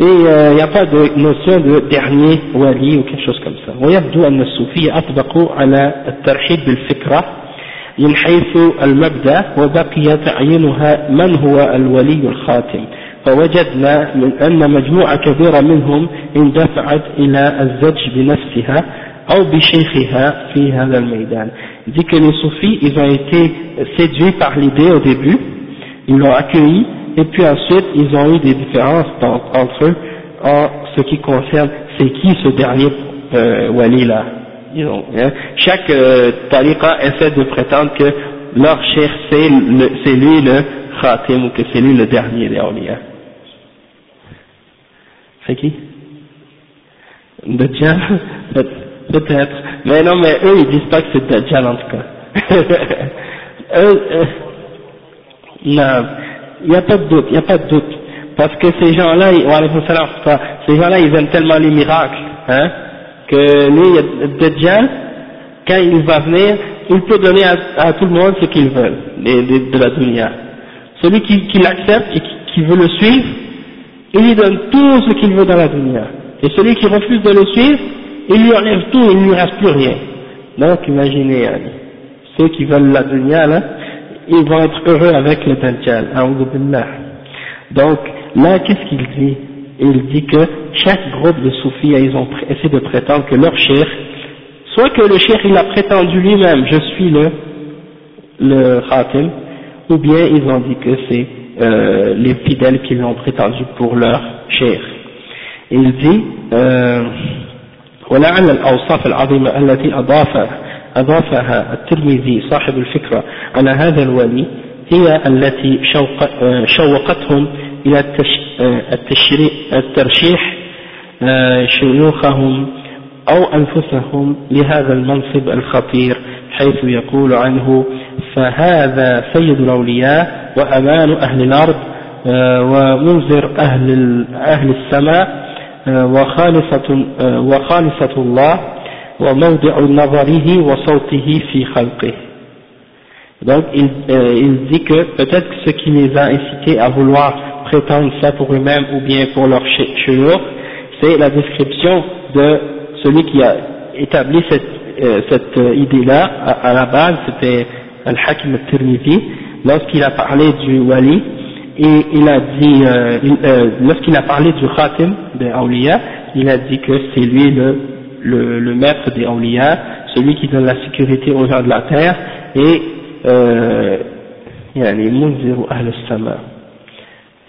Et il euh, n'y a pas de notion de dernier wali ou quelque chose comme ça. ويبدو أن الصوفية أطبقوا على الترحيب بالفكرة من حيث المبدأ وبقي تعيينها من هو الولي الخاتم. فوجدنا من أن مجموعة كبيرة منهم اندفعت إلى الزج بنفسها أو بشيخها في هذا الميدان. Il dit que les soufis ils ont été séduits par l'idée au début. Ils l'ont accueilli. Et puis ensuite ils ont eu des différences entre eux en ce qui concerne c'est qui ce dernier euh, wali là hein, chaque euh, essaie de prétendre que leur cher c'est lui le khatim ou que c'est lui le dernier des awliya. C'est qui? Dajjal? Peut-être. Mais non, mais eux, ils disent pas que c'est Dajjal en tout cas. eux, euh, non, il n'y a pas de doute, il n'y a pas de doute. Parce que ces gens-là, ces gens-là, ils aiment tellement les miracles, hein, que lui, Dajjal, quand il va venir, il peut donner à, tout le monde ce qu'il veut de, de, la dunya. Celui qui, l'accepte et qui, veut le suivre, il lui donne tout ce qu'il veut dans la dunya. Et celui qui refuse de le suivre, il lui enlève tout, il ne lui reste plus rien. Donc imaginez, ceux qui veulent la dunya là, ils vont être heureux avec le Dajjal, Donc là, qu'est-ce qu'il dit? Il dit que chaque groupe de soufis, ils ont essayé de prétendre que leur cher, soit que le cher il a prétendu lui-même, je suis le, le khatim, ou bien ils ont dit que c'est euh, les fidèles qui l'ont prétendu pour leur cher. Il dit, euh, أضافها الترمذي صاحب الفكرة على هذا الولي هي التي شوق شوقتهم إلى الترشيح آه، شيوخهم أو أنفسهم لهذا المنصب الخطير حيث يقول عنه فهذا سيد الأولياء وأمان أهل الأرض آه، ومنذر أهل, أهل السماء وخالصة, وخالصة الله وموضع نظره وصوته في خلقه donc il, euh, il dit que peut-être que ce qui les a incités à vouloir prétendre ça pour eux-mêmes ou bien pour leur chouyour, c'est la description de celui qui a établi cette, euh, cette euh, idée-là à, à, la base, c'était Al-Hakim al-Tirmidhi, lorsqu'il a parlé du wali, et il a dit, euh, euh, lorsqu'il a parlé du khatim des Awliya, il a dit que c'est lui le, le, le, maître des Awliya, celui qui donne la sécurité aux gens de la terre, et euh, il y a les Munziru al-Sama.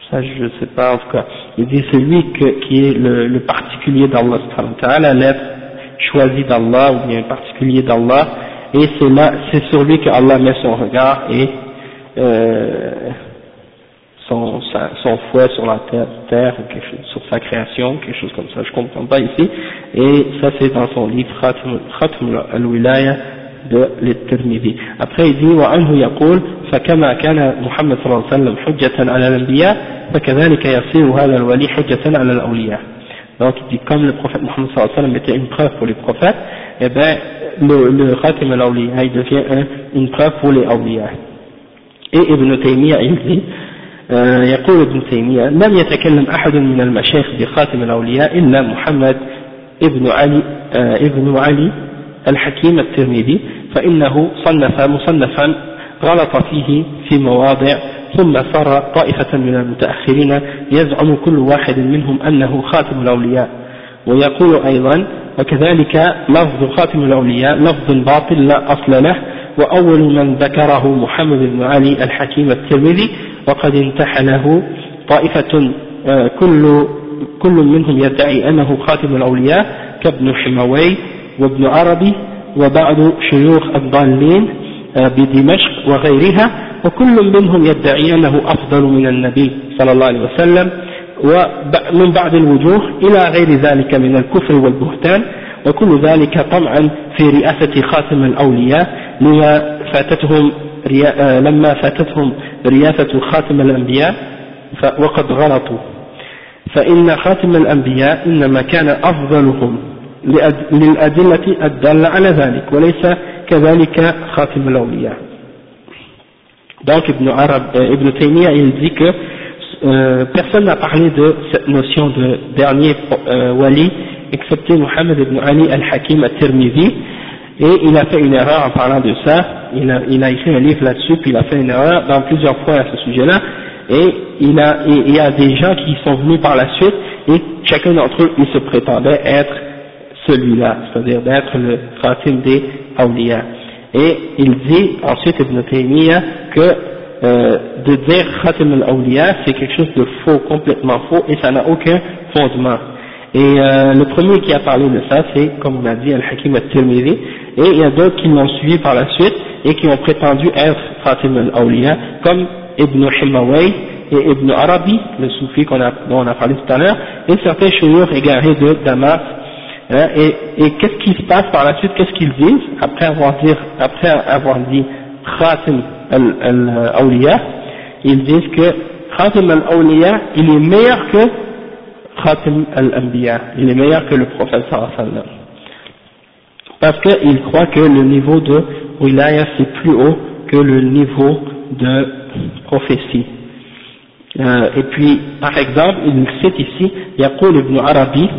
Ça, je ne sais pas, en tout cas. Il dit c'est lui que, qui est le, le particulier d'Allah, l'être choisi d'Allah, ou bien particulier d'Allah, et c'est sur lui que Allah met son regard, et euh, son, son fouet sur la terre, terre ou quelque chose, sur sa création, quelque chose comme ça, je comprends pas ici, et ça c'est dans son livre Khatm al-Wilaya de l'Tirmidhi. Après il dit وعنه يقول فكما كان محمد صلى الله عليه وسلم حجة على الأنبياء فكذلك يصير هذا الولي حجة على الأولياء. Donc il dit comme le prophète Mohammed sallallahu alayhi wa sallam était une preuve pour les prophètes, et eh ben le, le Khatim al-Awliya il devient un, une preuve pour les awliya. Et Ibn Taymiyyah il dit آه، يقول ابن تيمية لم يتكلم أحد من المشايخ بخاتم الأولياء إلا محمد ابن علي آه، ابن علي الحكيم الترمذي فإنه صنف مصنفا غلط فيه في مواضع ثم صار طائفة من المتأخرين يزعم كل واحد منهم أنه خاتم الأولياء. ويقول أيضا وكذلك لفظ خاتم الأولياء لفظ باطل لا أصل له وأول من ذكره محمد بن علي الحكيم الترمذي وقد انتحله طائفة آه، كل كل منهم يدعي أنه خاتم الأولياء كابن حموي وابن عربي وبعض شيوخ الضالين آه، بدمشق وغيرها وكل منهم يدعي أنه أفضل من النبي صلى الله عليه وسلم ومن بعض الوجوه إلى غير ذلك من الكفر والبهتان وكل ذلك طمعا في رئاسة خاتم الأولياء لما فاتتهم آه، لما فاتتهم رياسة خاتم الأنبياء وقد غلطوا فإن خاتم الأنبياء إنما كان أفضلهم للأدلة الدالة على ذلك وليس كذلك خاتم الأولياء Donc Ibn, Arab, euh, Ibn Taymiyyah il dit que euh, personne n'a parlé de cette notion de dernier euh, wali excepté Muhammad ibn Ali al-Hakim al-Tirmidhi et il a fait une erreur en parlant de ça, il a, il a écrit un livre là-dessus puis il a fait une erreur dans plusieurs fois à ce sujet-là et il, a, il y a des gens qui sont venus par la suite et chacun d'entre eux il se prétendait être celui-là, c'est-à-dire d'être le khatim des awliya. Et il dit ensuite Ibn Taymiyyah que euh, de dire khatim al-awliya c'est quelque chose de faux, complètement faux et ça n'a aucun fondement. Et euh, le premier qui a parlé de ça c'est, comme on a dit, Al-Hakim al-Tirmidhi et il y a d'autres qui l'ont suivi par la suite et qui ont prétendu être khatim al-awliya comme Ibn Himaway et Ibn Arabi, le soufi qu'on a, dont on a parlé tout à l'heure, et certains chouyours égarés de Damas. Hein, et, et qu'est-ce qui se passe par la suite? Qu'est-ce qu'ils disent? Après avoir dit, après avoir dit Khatim al-Awliya Ils disent que Khatim al-Awliya, il est meilleur que Khatim al-Anbiya, il est meilleur que le prophète sallallahu Parce qu'ils croient que le niveau de wilaya c'est plus haut que le niveau de prophétie. Euh, et puis, par exemple, il cite ici, Yaqul ibn Arabi,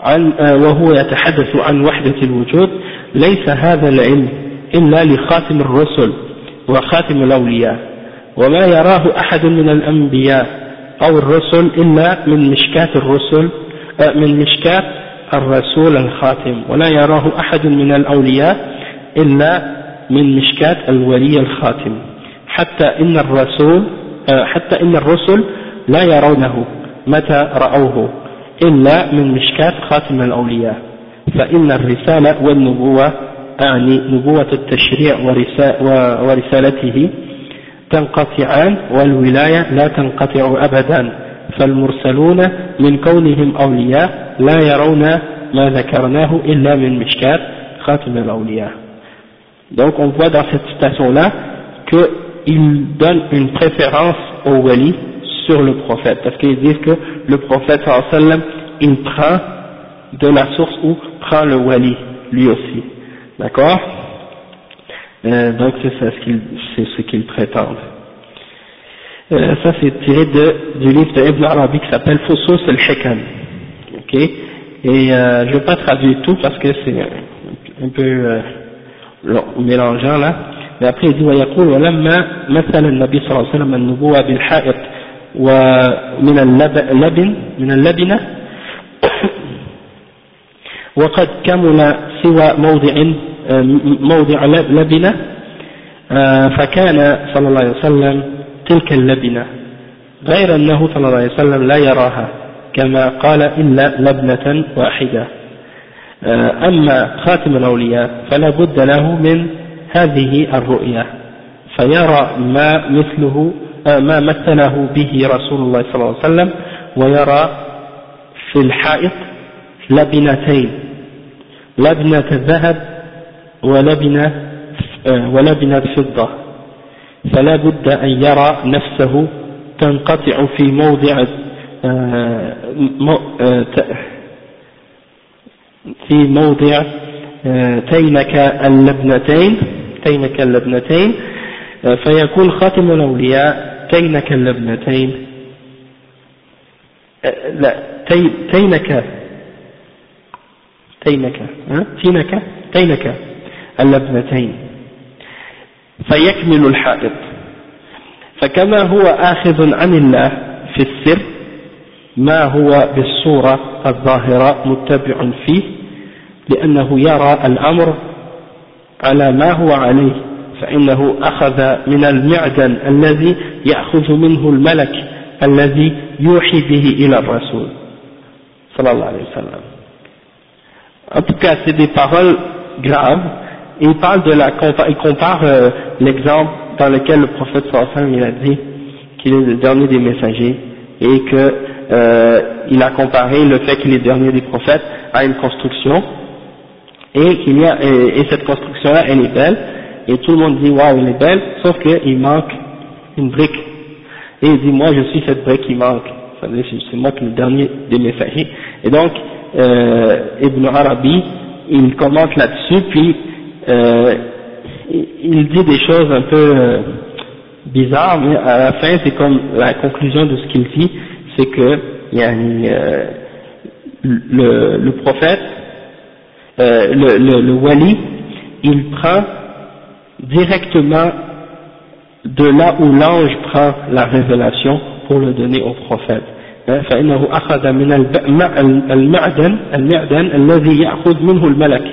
عن وهو يتحدث عن وحدة الوجود ليس هذا العلم إلا لخاتم الرسل وخاتم الأولياء وما يراه أحد من الأنبياء أو الرسل إلا من مشكات الرسل من مشكات الرسول الخاتم. ولا يراه أحد من الأولياء إلا من مشكات الولي الخاتم. حتى إن الرسول حتى إن الرسل لا يرونه متى رأوه إلا من مشكات خاتم الأولياء. فإن الرسالة والنبوة أعني نبوة التشريع ورسالته تنقطعان والولاية لا تنقطع أبدا فالمرسلون من كونهم أولياء لا يرون ما ذكرناه إلا من مشكات خاتم الأولياء Donc on voit dans cette citation-là qu'il donne une préférence au wali sur le prophète, parce qu'ils disent que le prophète sallam, il prend de la source où prend le wali, lui aussi. D'accord euh, Donc c'est ce qu'ils ce qu'ils prétendent. Euh, ça c'est tiré de, du livre de Ibn Arabi qui s'appelle Fosos al-Hikam. Ok Et euh, je ne vais pas traduire tout parce que c'est un peu euh, mélangeant là. Mais après il dit ويقول ولما مثل النبي صلى الله عليه وسلم النبوة بالحائط ومن اللبن من اللبنة وقد كمل سوى موضع موضع لبنة فكان صلى الله عليه وسلم تلك اللبنة. غير أنه صلى الله عليه وسلم لا يراها كما قال إلا لبنة واحدة. أما خاتم الأولياء فلا بد له من هذه الرؤية فيرى ما مثله ما مثله به رسول الله صلى الله عليه وسلم ويرى في الحائط لبنتين. لبنة ذهب ولبنة ولبنة فضة فلا بد أن يرى نفسه تنقطع في موضع في موضع تينك اللبنتين تينك اللبنتين فيكون خاتم الأولياء تينك اللبنتين. لا تينك تينك تينك تينك اللبنتين فيكمل الحائط. فكما هو آخذ عن الله في السر ما هو بالصورة الظاهرة متبع فيه لأنه يرى الأمر على ما هو عليه فإنه أخذ من المعدن الذي يأخذ منه الملك الذي يوحي به إلى الرسول صلى الله عليه وسلم. En tout cas, c'est paroles graves. Il parle de la, il compare euh, l'exemple dans lequel le prophète sallallahu il a dit qu'il est le dernier des messagers et que euh, il a comparé le fait qu'il est le dernier des prophètes à une construction et qu'il y a et, et cette construction là elle est belle et tout le monde dit waouh elle est belle sauf qu'il manque une brique. Et il dit moi je suis cette brique qui manque. C'est moi qui suis le dernier des messagers. Et donc euh, Ibn Arabi il commente là-dessus puis euh, il dit des choses un peu euh, bizarres mais à la fin c'est comme la conclusion de ce qu'il dit c'est que il y a euh, le, le prophète euh, le, le, le wali, il prend directement de là où l'ange prend la révélation pour le donner au prophète. فإنه أخذ من المعدن المعدن الذي يأخذ منه الملك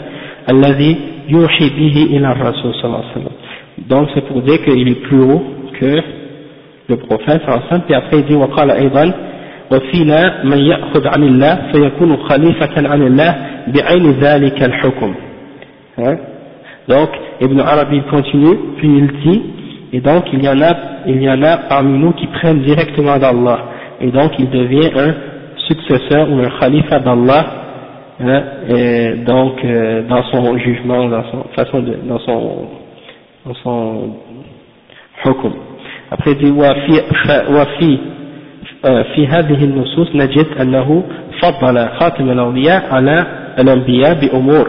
الذي يوحي به إلى الرسول صلى الله عليه وسلم donc c'est pour dire qu'il est plus haut que le prophète صلى الله عليه وسلم puis après il dit وقال أيضا وفينا من يأخذ عن الله فيكون خليفة عن الله بعين ذلك الحكم hein? donc Ibn Arabi continue puis il dit et donc il y en a il y en a parmi nous qui prennent directement d'Allah et donc il devient un successeur ou un khalifa d'Allah hein, et donc euh, dans son jugement dans son façon de dans son dans son hukum après il dit وفي في هذه النصوص نجد أنه فضل خاتم الأولياء على الأنبياء بأمور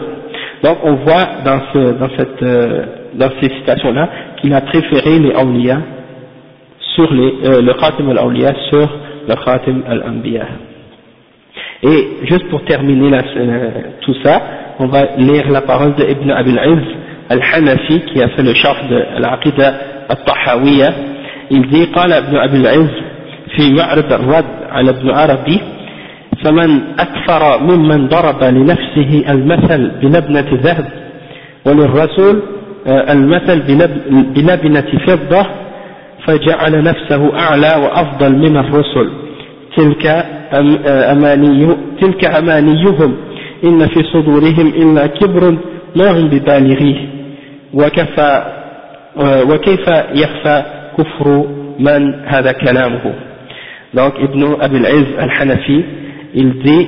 donc on voit dans, ce, dans, cette, euh, dans ces citations-là qu'il a préféré les awliya sur les, euh, le khatim al-awliya sur le khatim al-anbiya. Et juste pour terminer la, euh, tout ça, on va lire la parole de Ibn Abil Izz al-Hanafi qui a fait le chef de l'Aqidah al-Tahawiyya. Il dit, قال ابن أبي العز في معرض الرد على ابن عربي فمن أكثر ممن ضرب لنفسه المثل بلبنة ذهب وللرسول آه، المثل بلبنة فضة فجعل نفسه أعلى وأفضل من الرسل تلك آه، أماني تلك أمانيهم إن في صدورهم إلا كبر ما هم ببالغيه وكفى آه، وكيف يخفى كفر من هذا كلامه Donc Ibn Abil Iz al-Hanafi, il dit,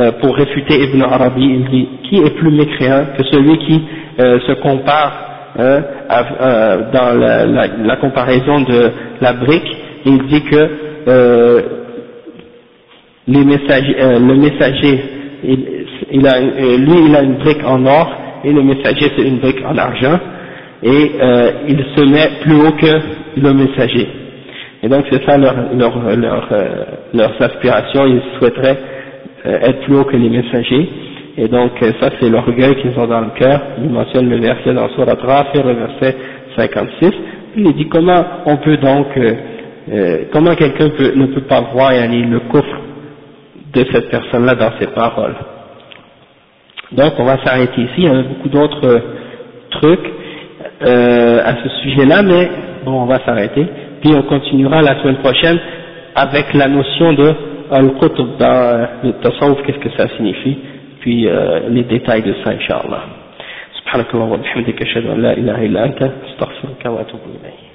euh, pour réfuter Ibn Arabi, il dit, qui est plus mécréant que celui qui euh, se compare hein, euh, dans la, la, la, comparaison de la brique, il dit que euh, euh, le messager, il, a, lui il a une brique en or et le messager c'est une brique en argent et il se met plus haut que le messager. Et donc c'est ça leur, leur, leur, euh, leurs aspirations, ils souhaiteraient euh, être plus haut que les messagers. Et donc euh, ça c'est l'orgueil qu'ils ont dans le cœur. Il mentionne le verset dans Rafir, le verset 56. Il dit comment on peut donc, comment quelqu'un ne peut pas voir yani, le coffre de cette personne-là dans ses paroles. Donc on va s'arrêter ici, il y a beaucoup d'autres trucs à ce sujet-là, mais bon on va s'arrêter puis on continuera la semaine prochaine avec la notion de al-qutb dans le tasawwuf, qu'est-ce que ça signifie, puis euh, les détails de ça, Inch'Allah. سبحانك اللهم وبحمدك اشهد ان لا اله الا انت استغفرك واتوب اليك